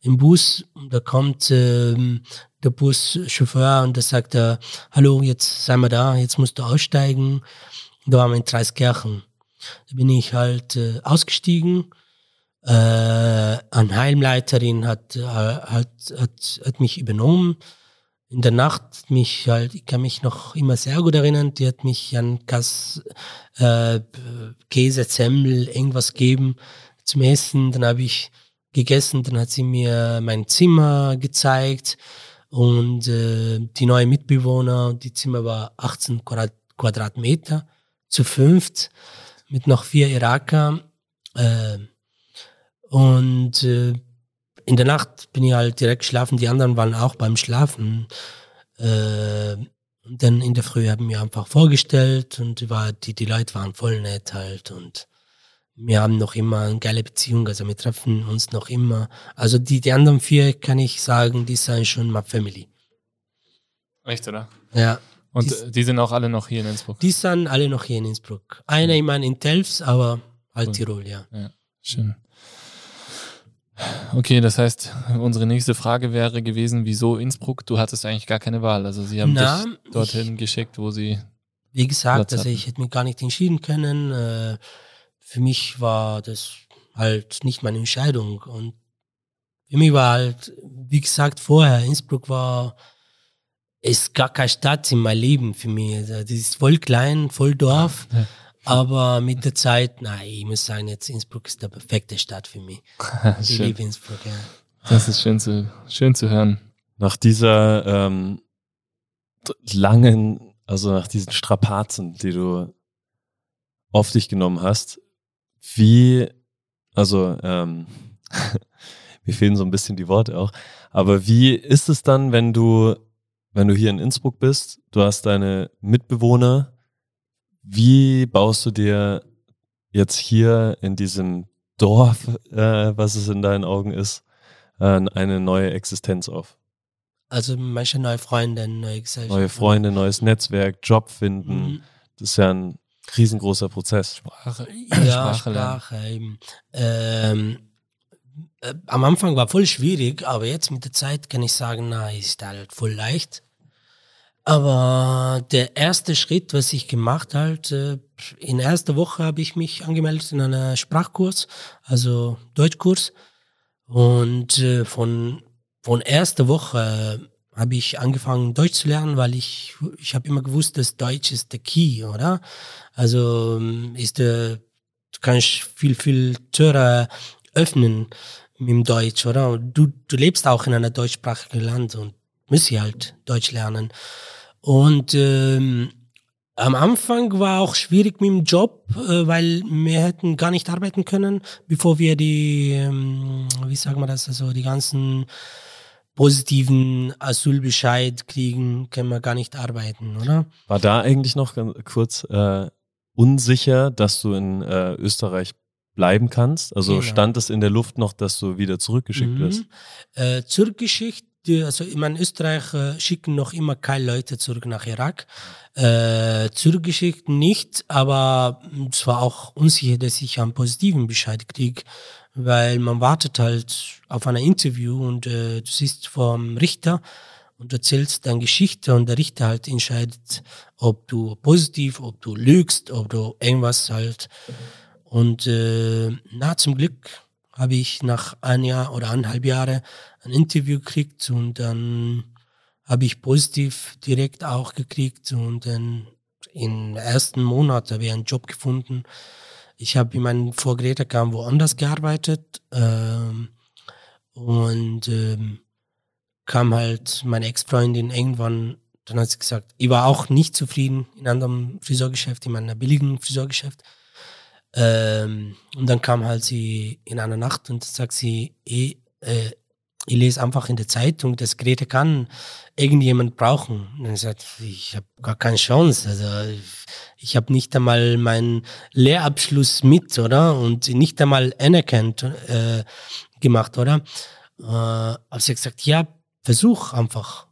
im Bus, da kommt ähm, der Buschauffeur und da sagt er, hallo, jetzt sind wir da, jetzt musst du aussteigen. Da waren wir in Dreiskirchen. Da bin ich halt äh, ausgestiegen. Äh, eine Heimleiterin hat, äh, hat, hat, hat mich übernommen. In der Nacht mich halt, ich kann mich noch immer sehr gut erinnern, die hat mich an Kass, äh, Käse, Zemmel, irgendwas gegeben zum Essen. Dann habe ich gegessen, dann hat sie mir mein Zimmer gezeigt und äh, die neue Mitbewohner, die Zimmer war 18 Quadratmeter zu fünft mit noch vier Iraker. Äh, und äh, in der Nacht bin ich halt direkt geschlafen, die anderen waren auch beim Schlafen. Äh, und dann in der Früh haben wir einfach vorgestellt und war, die, die Leute waren voll nett halt und wir haben noch immer eine geile Beziehung, also wir treffen uns noch immer. Also die, die anderen vier kann ich sagen, die sind schon my family. Echt, oder? Ja. Und die, die, sind auch alle noch hier in Innsbruck? Die sind alle noch hier in Innsbruck. Einer mhm. immer in Telfs, aber halt cool. Tirol, ja. Ja, schön. Okay, das heißt, unsere nächste Frage wäre gewesen, wieso Innsbruck? Du hattest eigentlich gar keine Wahl. Also sie haben Na, dich dorthin ich, geschickt, wo sie. Wie gesagt, also ich hätte mich gar nicht entschieden können. Äh, für mich war das halt nicht meine Entscheidung. Und für mich war halt, wie gesagt, vorher, Innsbruck war, ist gar keine Stadt in meinem Leben für mich. Also, das ist voll klein, voll Dorf. Ja. Aber mit der Zeit, nein, ich muss sagen, jetzt Innsbruck ist der perfekte Stadt für mich. ich liebe Innsbruck, ja. Das ist schön zu, schön zu hören. Nach dieser ähm, langen, also nach diesen Strapazen, die du auf dich genommen hast, wie, also ähm, mir fehlen so ein bisschen die Worte auch, aber wie ist es dann, wenn du, wenn du hier in Innsbruck bist, du hast deine Mitbewohner, wie baust du dir jetzt hier in diesem Dorf, äh, was es in deinen Augen ist, äh, eine neue Existenz auf? Also manche neue Freunde, neue Gesellschaft. Neue Freunde, neues Netzwerk, Job finden. Mhm. Das ist ja ein riesengroßer Prozess. Sprache. Ja, Sprache, Sprache ähm, äh, am Anfang war voll schwierig, aber jetzt mit der Zeit kann ich sagen, na, ist halt voll leicht. Aber der erste Schritt, was ich gemacht halt, äh, in erster Woche habe ich mich angemeldet in einer Sprachkurs, also Deutschkurs. Und äh, von, von erster Woche habe ich angefangen Deutsch zu lernen, weil ich ich habe immer gewusst, dass Deutsch ist der Key, oder? Also ähm, ist der du kannst viel viel Türe öffnen mit dem Deutsch, oder? Du du lebst auch in einer deutschsprachigen Land und musst halt Deutsch lernen. Und ähm, am Anfang war auch schwierig mit dem Job, äh, weil wir hätten gar nicht arbeiten können, bevor wir die, ähm, wie sagen wir das, also die ganzen positiven Asylbescheid kriegen, können wir gar nicht arbeiten, oder? War da eigentlich noch ganz kurz äh, unsicher, dass du in äh, Österreich bleiben kannst? Also genau. stand es in der Luft noch, dass du wieder zurückgeschickt mhm. wirst? Äh, zurückgeschickt, also ich meine, Österreich äh, schicken noch immer keine Leute zurück nach Irak. Äh, zurückgeschickt nicht, aber es war auch unsicher, dass ich einen positiven Bescheid kriege weil man wartet halt auf ein Interview und äh, du siehst vom Richter und erzählst deine Geschichte und der Richter halt entscheidet, ob du positiv, ob du lügst, ob du irgendwas halt. Und äh, na, zum Glück habe ich nach ein Jahr oder eineinhalb Jahre ein Interview gekriegt und dann habe ich positiv direkt auch gekriegt und dann im ersten Monat habe ich einen Job gefunden ich habe in meinem vor Greta kam woanders gearbeitet ähm, und ähm, kam halt meine Ex-Freundin irgendwann, dann hat sie gesagt, ich war auch nicht zufrieden in einem Friseurgeschäft, in meiner billigen Friseurgeschäft. Ähm, und dann kam halt sie in einer Nacht und sagt sie, ich, eh, äh, ich lese einfach in der Zeitung, dass Greta kann irgendjemand brauchen. Und ich sagte, ich habe gar keine Chance. Also ich habe nicht einmal meinen Lehrabschluss mit, oder? Und nicht einmal anerkannt äh, gemacht, oder? Äh, habe sie gesagt, ja, versuch einfach.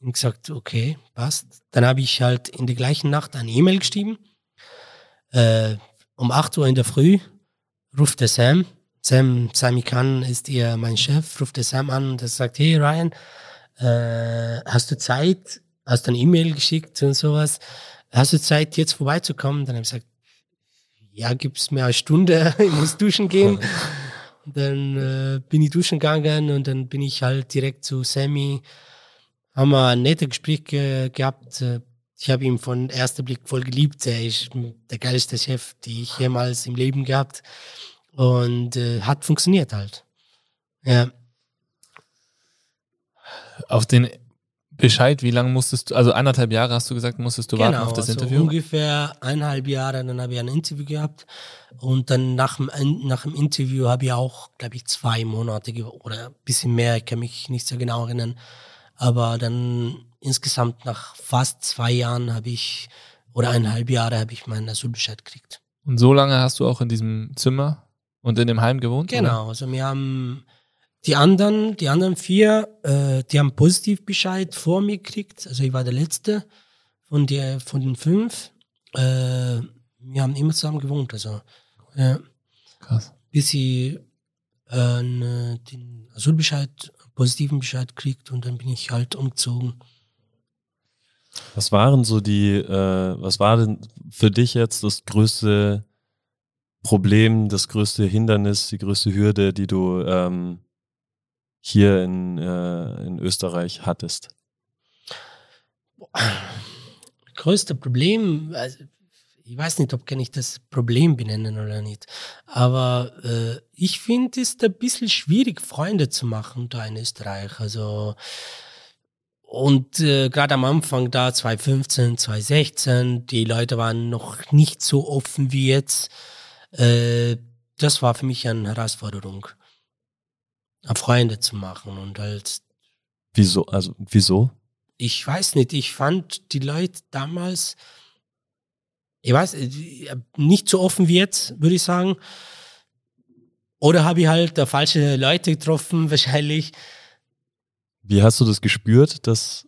Und gesagt, okay, passt. Dann habe ich halt in der gleichen Nacht eine E-Mail geschrieben. Äh, um 8 Uhr in der Früh ruft der Sam, Sam, Sammy Khan ist ihr mein Chef, ruft der Sam an und sagt, hey Ryan, äh, hast du Zeit? Hast du eine E-Mail geschickt und sowas? Hast du Zeit, jetzt vorbeizukommen? Dann habe ich gesagt, ja, gib's mir eine Stunde, ich muss duschen gehen. Und dann äh, bin ich duschen gegangen und dann bin ich halt direkt zu Sammy. Haben wir ein nettes Gespräch ge gehabt. Äh, ich habe ihn von erster Blick voll geliebt. Er ist der geilste Chef, die ich jemals im Leben gehabt. Und äh, hat funktioniert halt. Ja. Auf den Bescheid, wie lange musstest du, also eineinhalb Jahre hast du gesagt, musstest du genau, warten auf das also Interview? ungefähr eineinhalb Jahre, dann habe ich ein Interview gehabt und dann nach dem, nach dem Interview habe ich auch, glaube ich, zwei Monate oder ein bisschen mehr, ich kann mich nicht so genau erinnern, aber dann insgesamt nach fast zwei Jahren habe ich, oder eineinhalb Jahre habe ich meinen Asylbescheid gekriegt. Und so lange hast du auch in diesem Zimmer und in dem Heim gewohnt? Genau, also wir haben die anderen, die anderen vier, äh, die haben Positivbescheid vor mir gekriegt. Also ich war der Letzte von der, von den fünf. Äh, wir haben immer zusammen gewohnt. Also ja. Krass. bis sie äh, ne, den Asylbescheid, positiven Bescheid kriegt und dann bin ich halt umgezogen. Was waren so die, äh, was war denn für dich jetzt das größte Problem, das größte Hindernis, die größte Hürde, die du ähm, hier in, äh, in Österreich hattest? Größte Problem, also ich weiß nicht, ob kann ich das Problem benennen oder nicht, aber äh, ich finde es ein bisschen schwierig, Freunde zu machen da in Österreich. Also und äh, gerade am Anfang da 2015, 2016, die Leute waren noch nicht so offen wie jetzt. Äh, das war für mich eine Herausforderung, Freunde zu machen und halt. Wieso? Also wieso? Ich weiß nicht. Ich fand die Leute damals, ich weiß, äh, nicht so offen wie jetzt, würde ich sagen. Oder habe ich halt da falsche Leute getroffen, wahrscheinlich. Wie hast du das gespürt, dass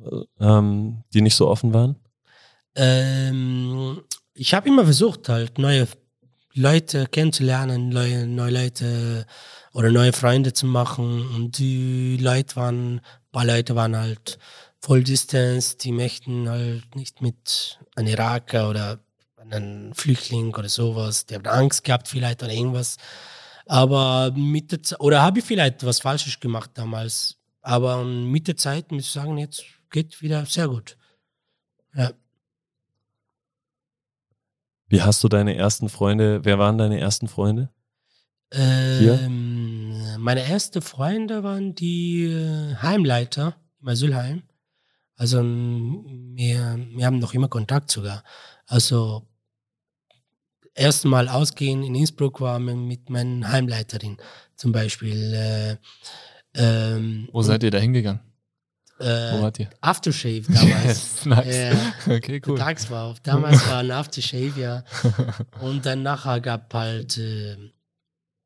äh, ähm, die nicht so offen waren? Ähm, ich habe immer versucht, halt neue Leute kennenzulernen, neue, neue Leute oder neue Freunde zu machen. Und die Leute waren, ein paar Leute waren halt voll Distance, die möchten halt nicht mit einem Iraker oder einem Flüchtling oder sowas, der hat Angst gehabt vielleicht oder irgendwas. Aber mit der Zeit, oder habe ich vielleicht was Falsches gemacht damals, aber mit der Zeit muss ich sagen, jetzt geht wieder sehr gut. Ja. Wie hast du deine ersten Freunde, wer waren deine ersten Freunde? Ähm, meine ersten Freunde waren die äh, Heimleiter im Asylheim. Also wir, wir haben noch immer Kontakt sogar. Also erstmal ausgehen in Innsbruck war mit meiner Heimleiterin zum Beispiel. Äh, ähm, Wo seid ihr da hingegangen? Äh, Wo wart ihr? Aftershave damals. yes, nice. Ja. Okay, cool. Tagswauf. Damals war ein Aftershave, ja. Und dann nachher gab halt äh,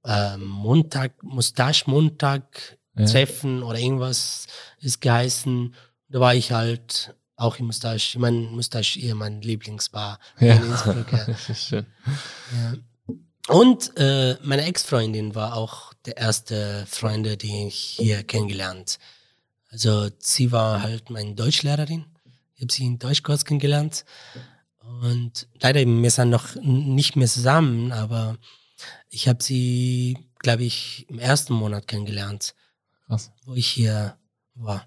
äh, Montag, Mustache-Montag Ja. Treffen oder irgendwas ist geheißen. Da war ich halt auch im Mustache. Ich meine, Mustache eher mein Lieblingsbar Ja. in Innsbruck. Ja. Das ist schön. Ja. Und äh, meine Ex-Freundin war auch der erste Freunde, die ich hier kennengelernt. Also sie war halt meine Deutschlehrerin. Ich habe sie in Deutschkurs kennengelernt. Und leider, wir sind noch nicht mehr zusammen, aber ich habe sie, glaube ich, im ersten Monat kennengelernt, Krass. wo ich hier war.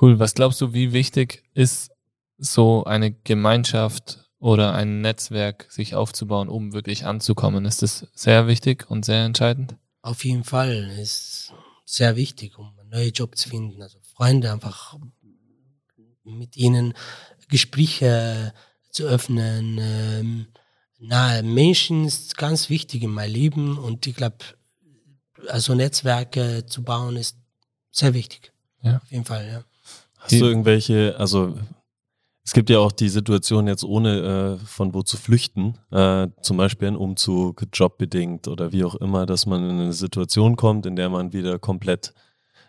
Cool. Was glaubst du, wie wichtig ist so eine Gemeinschaft oder ein Netzwerk sich aufzubauen, um wirklich anzukommen? Ist das sehr wichtig und sehr entscheidend? Auf jeden Fall ist sehr wichtig, um einen neuen Job zu finden. Also Freunde einfach mit ihnen Gespräche zu öffnen. Ähm, na, Menschen ist ganz wichtig in meinem Leben und ich glaube, also Netzwerke zu bauen ist sehr wichtig. Ja. Auf jeden Fall, ja. Hast du irgendwelche, also es gibt ja auch die Situation jetzt ohne äh, von wo zu flüchten, äh, zum Beispiel ein Umzug, jobbedingt oder wie auch immer, dass man in eine Situation kommt, in der man wieder komplett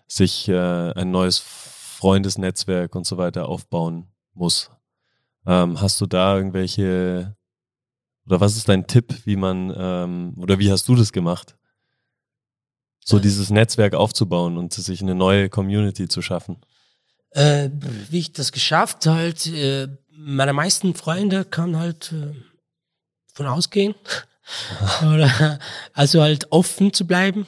sich äh, ein neues Freundesnetzwerk und so weiter aufbauen muss. Ähm, hast du da irgendwelche Oder was ist dein Tipp, wie man, ähm, oder wie hast du das gemacht? So Äh. dieses Netzwerk aufzubauen und sich eine neue Community zu schaffen. Äh, wie ich das geschafft halt, äh, meine meisten Freunde kann halt äh, von ausgehen. Oder, also halt offen zu bleiben,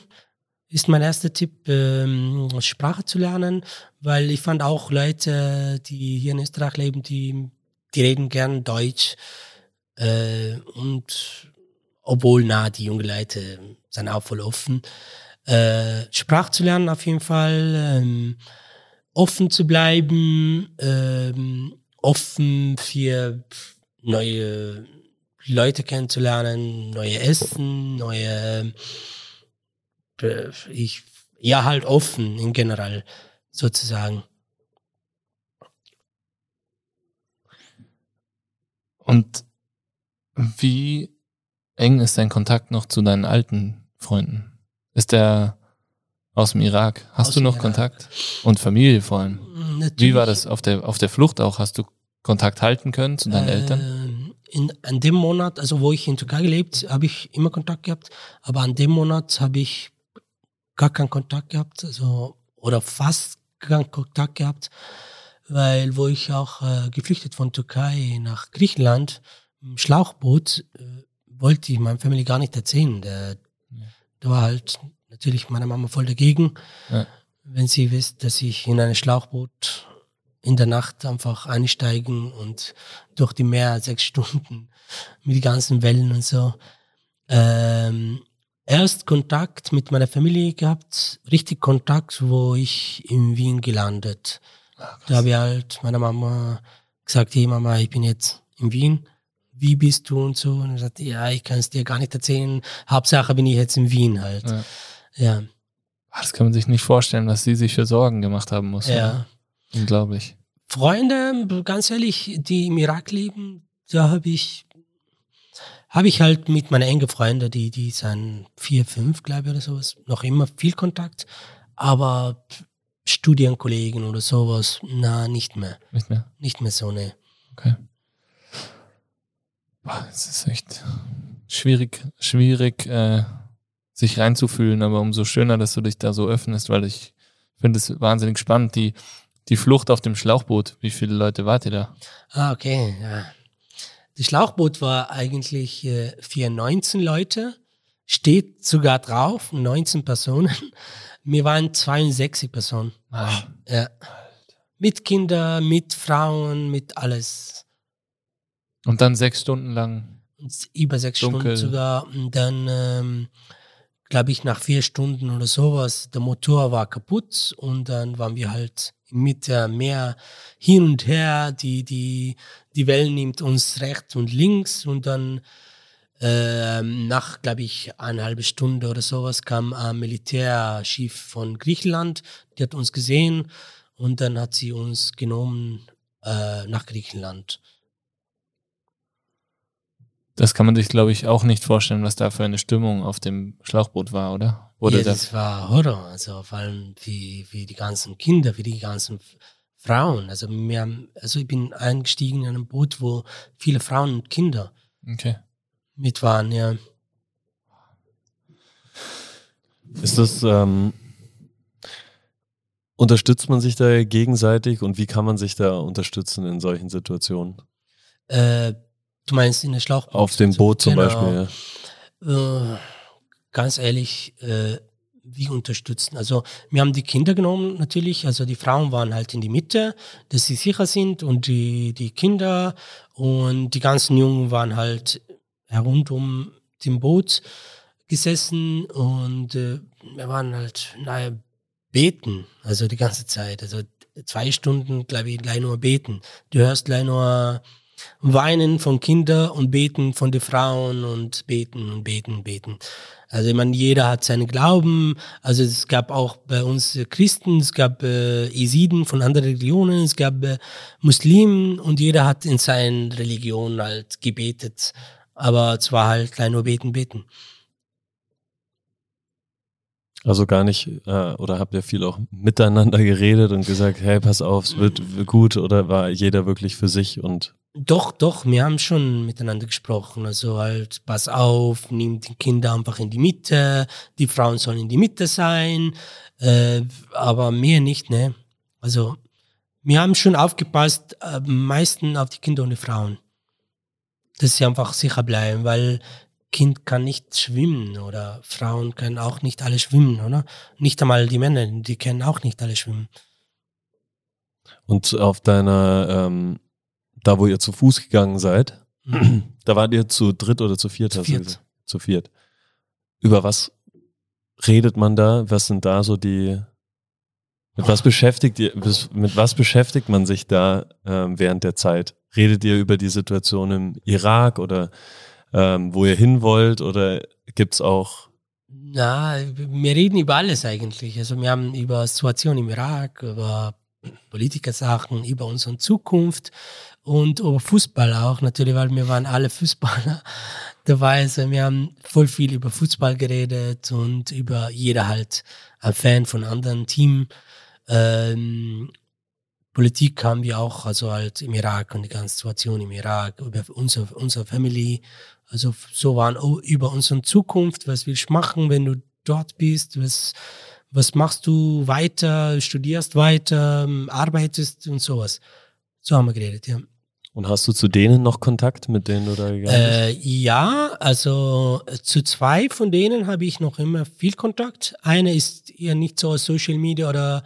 ist mein erster Tipp, ähm, Sprache zu lernen, weil ich fand auch Leute, die hier in Österreich leben, die, die reden gern Deutsch. Äh, und obwohl, na, die jungen Leute sind auch voll offen. Äh, Sprache zu lernen auf jeden Fall. Ähm, offen zu bleiben, ähm, offen für neue Leute kennenzulernen, neue Essen, neue, äh, ich, ja halt offen in general sozusagen. Und wie eng ist dein Kontakt noch zu deinen alten Freunden? Ist der aus dem Irak? Hast Aus du noch. Kontakt? Und Familie vor allem? Natürlich, Wie war das auf der, auf der Flucht auch? Hast du Kontakt halten können zu deinen äh, Eltern? In, an dem Monat, also wo ich in Türkei gelebt, habe ich immer Kontakt gehabt, aber an dem Monat habe ich gar keinen Kontakt gehabt, also oder fast keinen Kontakt gehabt, weil wo ich auch äh, geflüchtet von Türkei nach Griechenland im Schlauchboot äh, wollte ich meiner Familie gar nicht erzählen. Der, da war halt natürlich meine Mama voll dagegen, Ja. wenn sie wisst, dass ich in ein Schlauchboot in der Nacht einfach einsteigen und durch die Meer sechs Stunden mit den ganzen Wellen und so. Ähm, erst Kontakt mit meiner Familie gehabt, richtig Kontakt, wo ich in Wien gelandet. Da habe ich halt meiner Mama gesagt, hey Mama, ich bin jetzt in Wien. Wie bist du und so? Und er sagt, ja, ich kann es dir gar nicht erzählen. Hauptsache bin ich jetzt in Wien halt. Ja. Ja, Ah, Das kann man sich nicht vorstellen, was sie sich für Sorgen gemacht haben muss. ja. oder? Unglaublich. Freunde, ganz ehrlich, die im Irak leben, da habe ich, habe ich halt mit meinen engen Freunden, die, die sind vier, fünf, glaube ich, oder sowas, noch immer viel Kontakt. Aber Studienkollegen oder sowas, na, nicht mehr. Nicht mehr. Nicht mehr so, ne. Okay. Boah, es ist echt schwierig, schwierig, äh, sich reinzufühlen, aber umso schöner, dass du dich da so öffnest, weil ich finde es wahnsinnig spannend. Die, die Flucht auf dem Schlauchboot, wie viele Leute wart ihr da? Ah, okay, ja. Das Schlauchboot war eigentlich äh, für 19 Leute, steht sogar drauf, 19 Personen. Wir waren 62 Personen. Ja. Mit Kindern, mit Frauen, mit alles. Und dann sechs Stunden lang. Über sechs Dunkel. Stunden sogar. Und dann, ähm, glaube ich, nach vier Stunden oder sowas, der Motor war kaputt und dann waren wir halt mit dem Meer hin und her. Die, die, die Wellen nimmt uns rechts und links und dann ähm, nach, glaube ich, eine halbe Stunde oder sowas kam ein Militärschiff von Griechenland. Die hat uns gesehen und dann hat sie uns genommen äh, nach Griechenland. Das kann man sich, glaube ich, auch nicht vorstellen, was da für eine Stimmung auf dem Schlauchboot war, oder? Oder ja, das, das war Horror, also vor allem wie, wie die ganzen Kinder, wie die ganzen Frauen. Also, wir haben, also ich bin eingestiegen in einem Boot, wo viele Frauen und Kinder okay. mit waren, ja. Ist das, ähm, unterstützt man sich da gegenseitig und wie kann man sich da unterstützen in solchen Situationen? Äh, du meinst in der Schlauchboot? Auf dem Boot zum Genau. Beispiel, ja. Äh, ganz ehrlich, äh, wie unterstützen. Also wir haben die Kinder genommen natürlich, also die Frauen waren halt in die Mitte, dass sie sicher sind und die, die Kinder und die ganzen Jungen waren halt rund um dem Boot gesessen und äh, wir waren halt nahe beten, also die ganze Zeit. Also zwei Stunden, glaube ich, gleich nur beten. Du hörst gleich nur Weinen von Kindern und Beten von den Frauen und Beten und Beten, Beten. Also ich meine, jeder hat seinen Glauben. Also es gab auch bei uns Christen, es gab äh, Jesiden von anderen Religionen, es gab äh, Muslimen und jeder hat in seiner Religion halt gebetet. Aber zwar halt gleich nur beten, beten. Also gar nicht, äh, oder habt ihr viel auch miteinander geredet und gesagt, hey, pass auf, es wird gut oder war jeder wirklich für sich und Doch, doch, wir haben schon miteinander gesprochen. Also halt, pass auf, nimm die Kinder einfach in die Mitte, die Frauen sollen in die Mitte sein, äh, aber mehr nicht, ne? Also, wir haben schon aufgepasst, am äh, meisten auf die Kinder und die Frauen. Dass sie einfach sicher bleiben, weil Kind kann nicht schwimmen oder Frauen können auch nicht alle schwimmen, oder? Nicht einmal die Männer, die können auch nicht alle schwimmen. Und auf deiner ähm da wo ihr zu Fuß gegangen seid, mhm. da wart ihr zu dritt oder zu viert? Zu viert. Zu viert. Über was redet man da? Was sind da so die, mit was beschäftigt ihr, mit was beschäftigt man sich da ähm, während der Zeit? Redet ihr über die Situation im Irak oder ähm, wo ihr hin wollt oder gibt's auch na, wir reden über alles eigentlich. Also wir haben über Situation im Irak, über Politikersachen, über unsere Zukunft und über Fußball auch natürlich, weil wir waren alle Fußballer dabei. Also wir haben voll viel über Fußball geredet und über jeder halt ein Fan von anderen Team. Ähm, Politik haben wir auch, also halt im Irak und die ganze Situation im Irak, über unsere, unsere Family. Also so waren über unsere Zukunft, was willst du machen, wenn du dort bist, was, was machst du weiter, studierst weiter, arbeitest und sowas. So haben wir geredet, ja. Und hast du zu denen noch Kontakt, mit denen du da gegangen bist? Äh, ja, also äh, zu zwei von denen habe ich noch immer viel Kontakt. Einer ist eher nicht so Social Media oder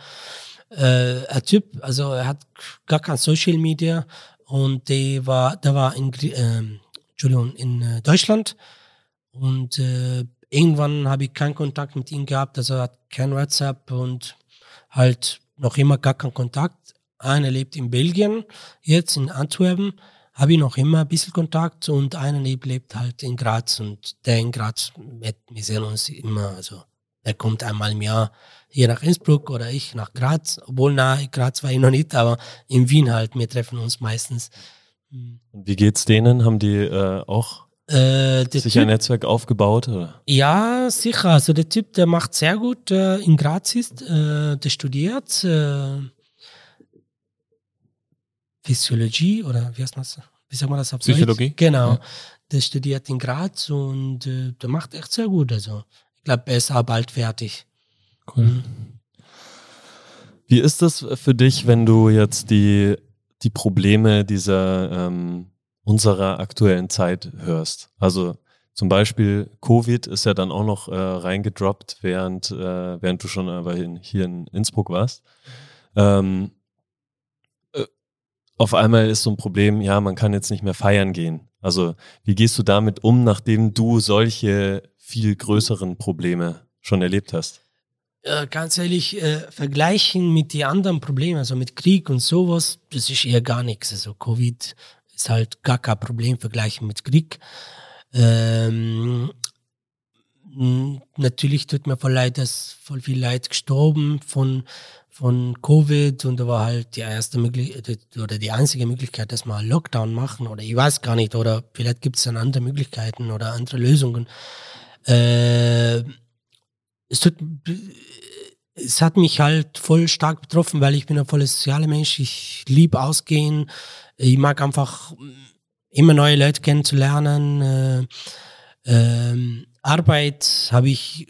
äh, ein Typ, also er hat gar kein Social Media und der war, der war in, äh, Entschuldigung, in äh, Deutschland und äh, irgendwann habe ich keinen Kontakt mit ihm gehabt, also er hat kein WhatsApp und halt noch immer gar keinen Kontakt. Einer lebt in Belgien, jetzt in Antwerpen, habe ich noch immer ein bisschen Kontakt und einer lebt halt in Graz und der in Graz, wir sehen uns immer, also er kommt einmal im Jahr hier nach Innsbruck oder ich nach Graz, obwohl nahe Graz war ich noch nicht, aber in Wien halt, wir treffen uns meistens. Und wie geht's denen? Haben die äh, auch äh, sich typ, ein Netzwerk aufgebaut? Oder? Ja, sicher. Also der Typ, der macht sehr gut äh, in Graz ist, äh, der studiert äh, Physiologie oder wie heißt das? Wie sagt man das auf Psychologie? Deutsch? Genau. Ja. Der studiert in Graz und äh, der macht echt sehr gut. Also ich glaube, er ist auch bald fertig. Cool. Mhm. Wie ist das für dich, wenn du jetzt die, die Probleme dieser ähm, unserer aktuellen Zeit hörst? Also zum Beispiel Covid ist ja dann auch noch äh, reingedroppt, während, äh, während du schon aber hier in Innsbruck warst. Ähm, auf einmal ist so ein Problem, ja, man kann jetzt nicht mehr feiern gehen. Also wie gehst du damit um, nachdem du solche viel größeren Probleme schon erlebt hast? Äh, ganz ehrlich, äh, vergleichen mit den anderen Problemen, also mit Krieg und sowas, das ist eher gar nichts. Also Covid ist halt gar kein Problem vergleichen mit Krieg. Ähm, natürlich tut mir voll leid, dass voll viel Leid gestorben von von Covid und da war halt die erste Möglichkeit oder die einzige Möglichkeit, dass wir Lockdown machen oder ich weiß gar nicht oder vielleicht gibt es dann andere Möglichkeiten oder andere Lösungen. Äh, es, tut, es hat mich halt voll stark betroffen, weil ich bin ein voller sozialer Mensch. Ich liebe ausgehen. Ich mag einfach immer neue Leute kennenzulernen. Äh, äh, Arbeit habe ich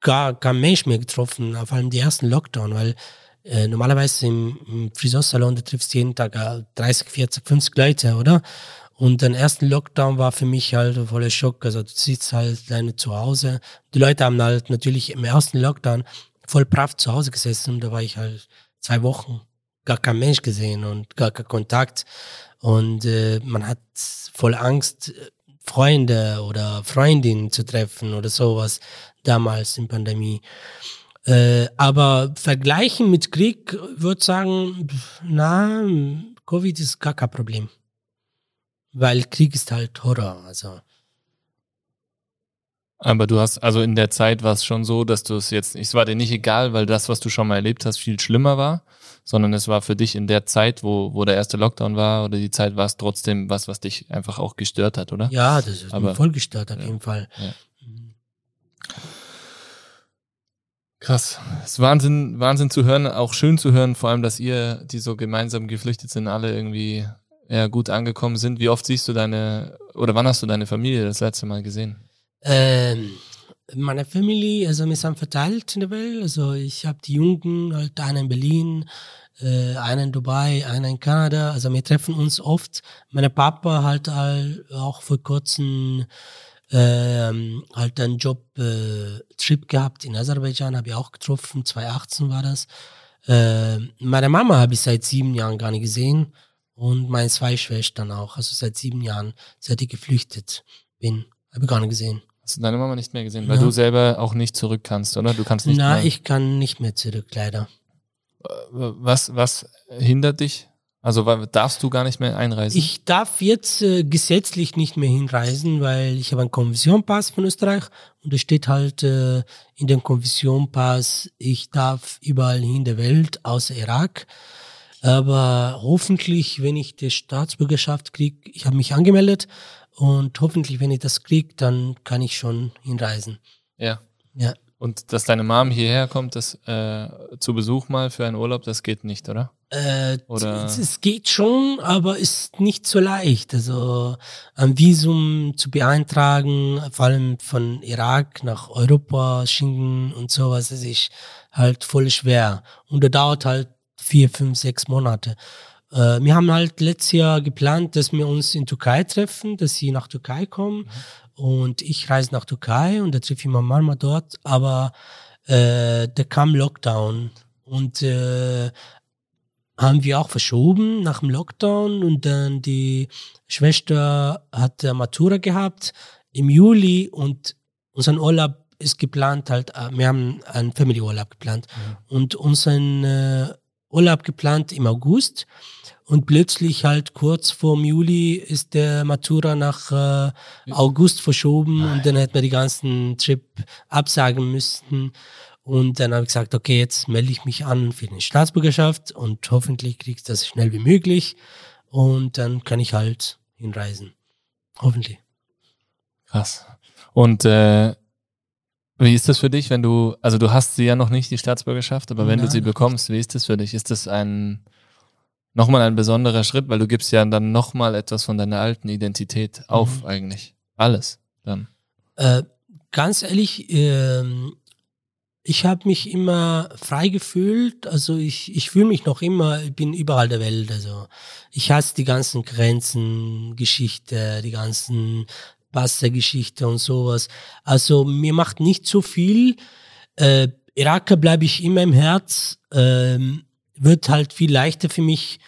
gar kein Mensch mehr getroffen, vor allem die ersten Lockdown, weil äh, normalerweise im, im Friseursalon, da triffst du jeden Tag 30, 40, 50 Leute, oder? Und den ersten Lockdown war für mich halt voller Schock. Also du sitzt halt alleine zu Hause. Die Leute haben halt natürlich im ersten Lockdown voll brav zu Hause gesessen und da war ich halt zwei Wochen gar kein Mensch gesehen und gar kein Kontakt. Und äh, man hat voll Angst, Freunde oder Freundinnen zu treffen oder sowas damals in Pandemie. Äh, aber vergleichen mit Krieg würde sagen, na, Covid ist gar kein Problem. Weil Krieg ist halt Horror. Also. Aber du hast, also in der Zeit war es schon so, dass du es jetzt, es war dir nicht egal, weil das, was du schon mal erlebt hast, viel schlimmer war, sondern es war für dich in der Zeit, wo, wo der erste Lockdown war oder die Zeit war es trotzdem was, was dich einfach auch gestört hat, oder? Ja, das ist Aber, voll gestört auf ja, jeden Fall. Ja. Krass. Es ist Wahnsinn, Wahnsinn zu hören, auch schön zu hören, vor allem, dass ihr, die so gemeinsam geflüchtet sind, alle irgendwie ja, gut angekommen sind. Wie oft siehst du deine, oder wann hast du deine Familie das letzte Mal gesehen? Ähm, meine Familie, also wir sind verteilt in der Welt. Also ich habe die Jungen, halt einer in Berlin, äh, einer in Dubai, einer in Kanada. Also wir treffen uns oft. Meine Papa halt auch vor kurzem ähm, halt einen Job-Trip äh, gehabt in Aserbaidschan, habe ich auch getroffen, 2018 war das. Äh, meine Mama habe ich seit sieben Jahren gar nicht gesehen und meine zwei Schwestern auch, also seit sieben Jahren, seit ich geflüchtet bin, habe ich gar nicht gesehen. Hast du deine Mama nicht mehr gesehen, weil ja. du selber auch nicht zurück kannst, oder? Du kannst nicht Na, ich kann nicht mehr zurück, leider. Äh, was, was hindert dich? Also darfst du gar nicht mehr einreisen? Ich darf jetzt äh, gesetzlich nicht mehr hinreisen, weil ich habe einen Konversionpass von Österreich und es steht halt äh, in dem Konversionpass, ich darf überall in der Welt außer Irak. Aber hoffentlich, wenn ich die Staatsbürgerschaft kriege, ich habe mich angemeldet und hoffentlich, wenn ich das kriege, dann kann ich schon hinreisen. Ja. Ja. Und dass deine Mom hierher kommt, das äh, zu Besuch mal für einen Urlaub, das geht nicht, oder? Äh, oder? Es, geht schon, aber ist nicht so leicht. Also ein Visum zu beantragen, vor allem von Irak nach Europa, Schengen und sowas, das ist halt voll schwer. Und da dauert halt vier, fünf, sechs Monate. Äh, wir haben halt letztes Jahr geplant, dass wir uns in Türkei treffen, dass sie nach Türkei kommen. Mhm und ich reise nach Türkei und da treffe ich meine Mama dort, aber äh, da kam Lockdown und äh, haben wir auch verschoben nach dem Lockdown und dann die Schwester hat Matura gehabt im Juli und unseren Urlaub ist geplant halt, äh, wir haben einen Family Urlaub geplant mhm. und unseren äh, Urlaub geplant im August und plötzlich halt kurz vorm Juli ist der Matura nach äh, August verschoben Nein. und dann hätten wir die ganzen Trip absagen müssen. Und dann habe ich gesagt, okay, jetzt melde ich mich an für die Staatsbürgerschaft und hoffentlich kriege ich das schnell wie möglich. Und dann kann ich halt hinreisen. Hoffentlich. Krass. Und äh, wie ist das für dich, wenn du, also du hast sie ja noch nicht, die Staatsbürgerschaft, aber wenn Nein, du sie bekommst, wie ist das für dich? Ist das ein nochmal ein besonderer Schritt, weil du gibst ja dann nochmal etwas von deiner alten Identität auf mhm. eigentlich. Alles dann. Äh, ganz ehrlich, äh, ich habe mich immer frei gefühlt. Also ich, ich fühle mich noch immer, ich bin überall der Welt. Also ich hasse die ganzen Grenzen, Geschichte, die ganzen Wassergeschichte und sowas. Also mir macht nicht so viel. Äh, Iraker bleibe ich immer im Herz. Ähm, wird halt viel leichter für mich,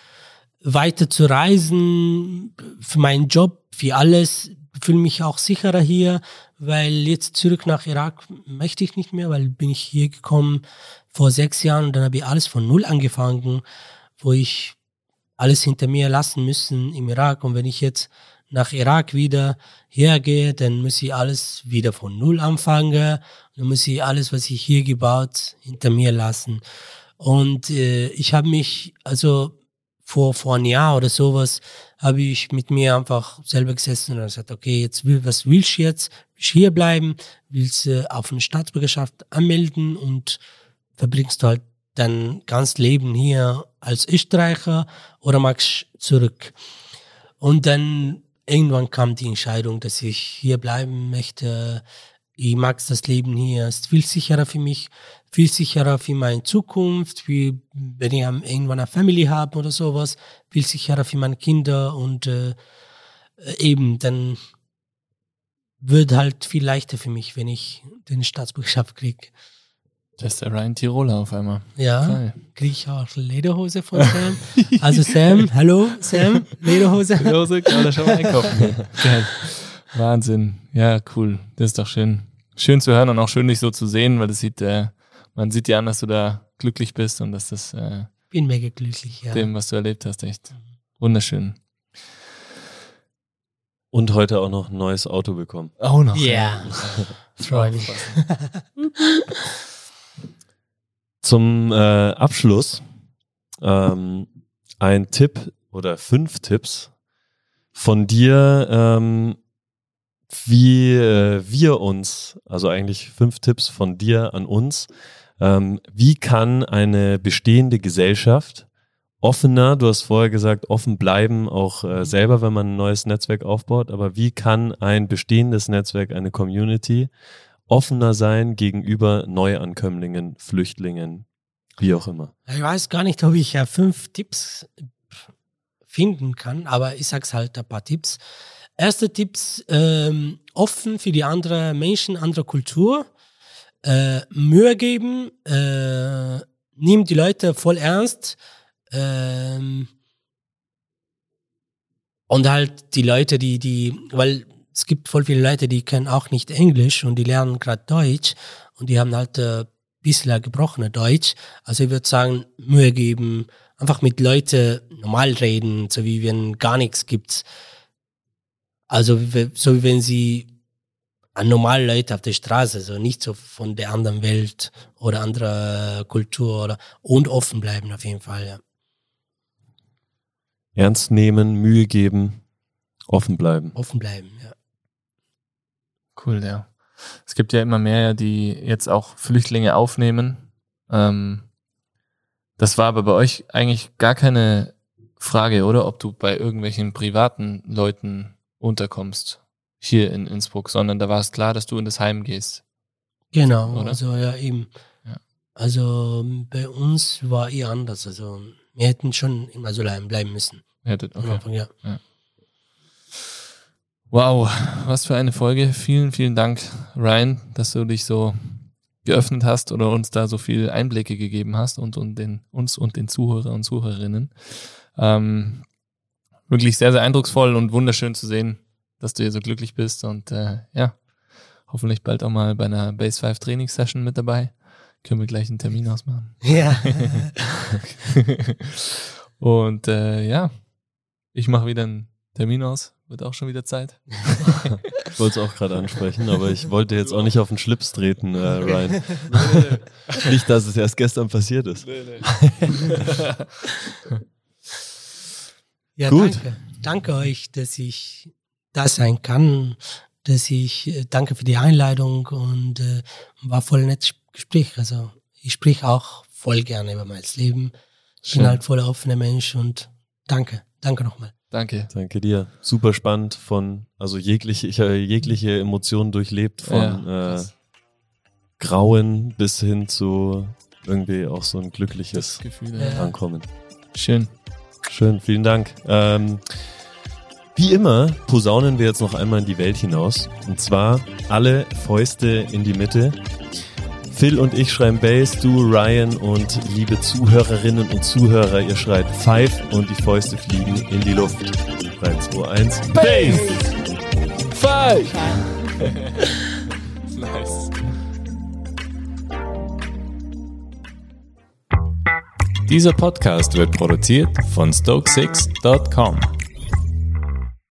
weiter zu reisen, für meinen Job, für alles. Fühle mich auch sicherer hier, weil jetzt zurück nach Irak möchte ich nicht mehr, weil bin ich hier gekommen vor sechs Jahren und dann habe ich alles von Null angefangen, wo ich alles hinter mir lassen müssen im Irak. Und wenn ich jetzt nach Irak wieder hergehe, dann muss ich alles wieder von Null anfangen. Dann muss ich alles, was ich hier gebaut, hinter mir lassen. Und äh, ich habe mich, also vor, vor ein Jahr oder sowas, habe ich mit mir einfach selber gesessen und gesagt, okay, jetzt will, was willst du jetzt? Willst du hier bleiben? Willst du auf eine Staatsbürgerschaft anmelden und verbringst du halt dein ganzes Leben hier als Österreicher oder magst du zurück? Und dann irgendwann kam die Entscheidung, dass ich hier bleiben möchte. Ich mag das Leben hier, es ist viel sicherer für mich viel sicherer für meine Zukunft, wie wenn ich irgendwann eine Family habe oder sowas, viel sicherer für meine Kinder und äh, eben dann wird halt viel leichter für mich, wenn ich den Staatsbürgerschaft kriege. Das ist der Ryan Tiroler auf einmal. Ja, kriege ich auch Lederhose von Sam. Also Sam, hallo Sam, Lederhose. Lederhose, kann man schon mal einkaufen. Geil. Wahnsinn. Ja, cool. Das ist doch schön. Schön zu hören und auch schön, dich so zu sehen, weil das sieht äh, man sieht dir an, dass du da glücklich bist und dass das äh, bin mega glücklich, ja. Dem, was du erlebt hast, echt wunderschön. Und heute auch noch ein neues Auto bekommen. Auch noch. Ja. Freue mich. Zum äh, Abschluss ähm, ein Tipp oder fünf Tipps von dir, ähm, wie äh, wir uns, also eigentlich fünf Tipps von dir an uns, ähm, wie kann eine bestehende Gesellschaft offener, du hast vorher gesagt, offen bleiben, auch äh, selber, wenn man ein neues Netzwerk aufbaut. Aber wie kann ein bestehendes Netzwerk, eine Community offener sein gegenüber Neuankömmlingen, Flüchtlingen, wie auch immer? Ich weiß gar nicht, ob ich ja fünf Tipps finden kann, aber ich sag's halt ein paar Tipps. Erste Tipps, ähm, offen für die anderen Menschen, andere Kultur, äh, Mühe geben, äh, nimm die Leute voll ernst, ähm, und halt die Leute, die, die, weil es gibt voll viele Leute, die können auch nicht Englisch und die lernen gerade Deutsch und die haben halt äh, bisschen gebrochene Deutsch. Also ich würde sagen, Mühe geben, einfach mit Leuten normal reden, so wie wenn gar nichts gibt. Also so wie wenn sie an normale Leute auf der Straße, so nicht so von der anderen Welt oder anderer Kultur oder und offen bleiben auf jeden Fall, ja. Ernst nehmen, Mühe geben, offen bleiben. Offen bleiben, ja. Cool, ja. Es gibt ja immer mehr, die jetzt auch Flüchtlinge aufnehmen. Ähm, das war aber bei euch eigentlich gar keine Frage, oder? Ob du bei irgendwelchen privaten Leuten unterkommst hier in Innsbruck, sondern da war es klar, dass du in das Heim gehst. Genau, oder? also ja eben. Ja. Also bei uns war eher anders. Also wir hätten schon im Asylheim bleiben müssen. Hättet, okay. Anfang, ja. ja. Wow, was für eine Folge. Vielen, vielen Dank, Ryan, dass du dich so geöffnet hast oder uns da so viel Einblicke gegeben hast und, und den, uns und den Zuhörer und Zuhörerinnen. Ähm, wirklich sehr, sehr eindrucksvoll und wunderschön zu sehen, dass du hier so glücklich bist und äh, ja, hoffentlich bald auch mal bei einer Base 5 Trainingssession mit dabei. Können wir gleich einen Termin ausmachen. Ja. und äh, ja, ich mache wieder einen Termin aus. Wird auch schon wieder Zeit. ich wollte es auch gerade ansprechen, aber ich wollte jetzt auch nicht auf den Schlips treten, äh, Ryan. Nee, nee. Nicht, dass es erst gestern passiert ist. Nee, ja, Gut. danke. Danke euch, dass ich da sein kann, dass ich äh, danke für die Einladung und äh, war voll nettes Gespräch. Also ich sprich auch voll gerne über mein Leben. Ich bin halt voll offener Mensch und danke, danke nochmal. Danke. Danke dir. Super spannend von, also jegliche, ich habe jegliche Emotionen durchlebt, von ja, äh, Grauen bis hin zu irgendwie auch so ein glückliches Gefühl, ja. Ankommen. Schön. Schön, vielen Dank. Ähm, wie immer posaunen wir jetzt noch einmal in die Welt hinaus. Und zwar alle Fäuste in die Mitte. Phil und ich schreiben Bass, du, Ryan und liebe Zuhörerinnen und Zuhörer, ihr schreit Five und die Fäuste fliegen in die Luft. 3, 2, 1, Bass! Five! nice. Dieser Podcast wird produziert von Stokesix.com.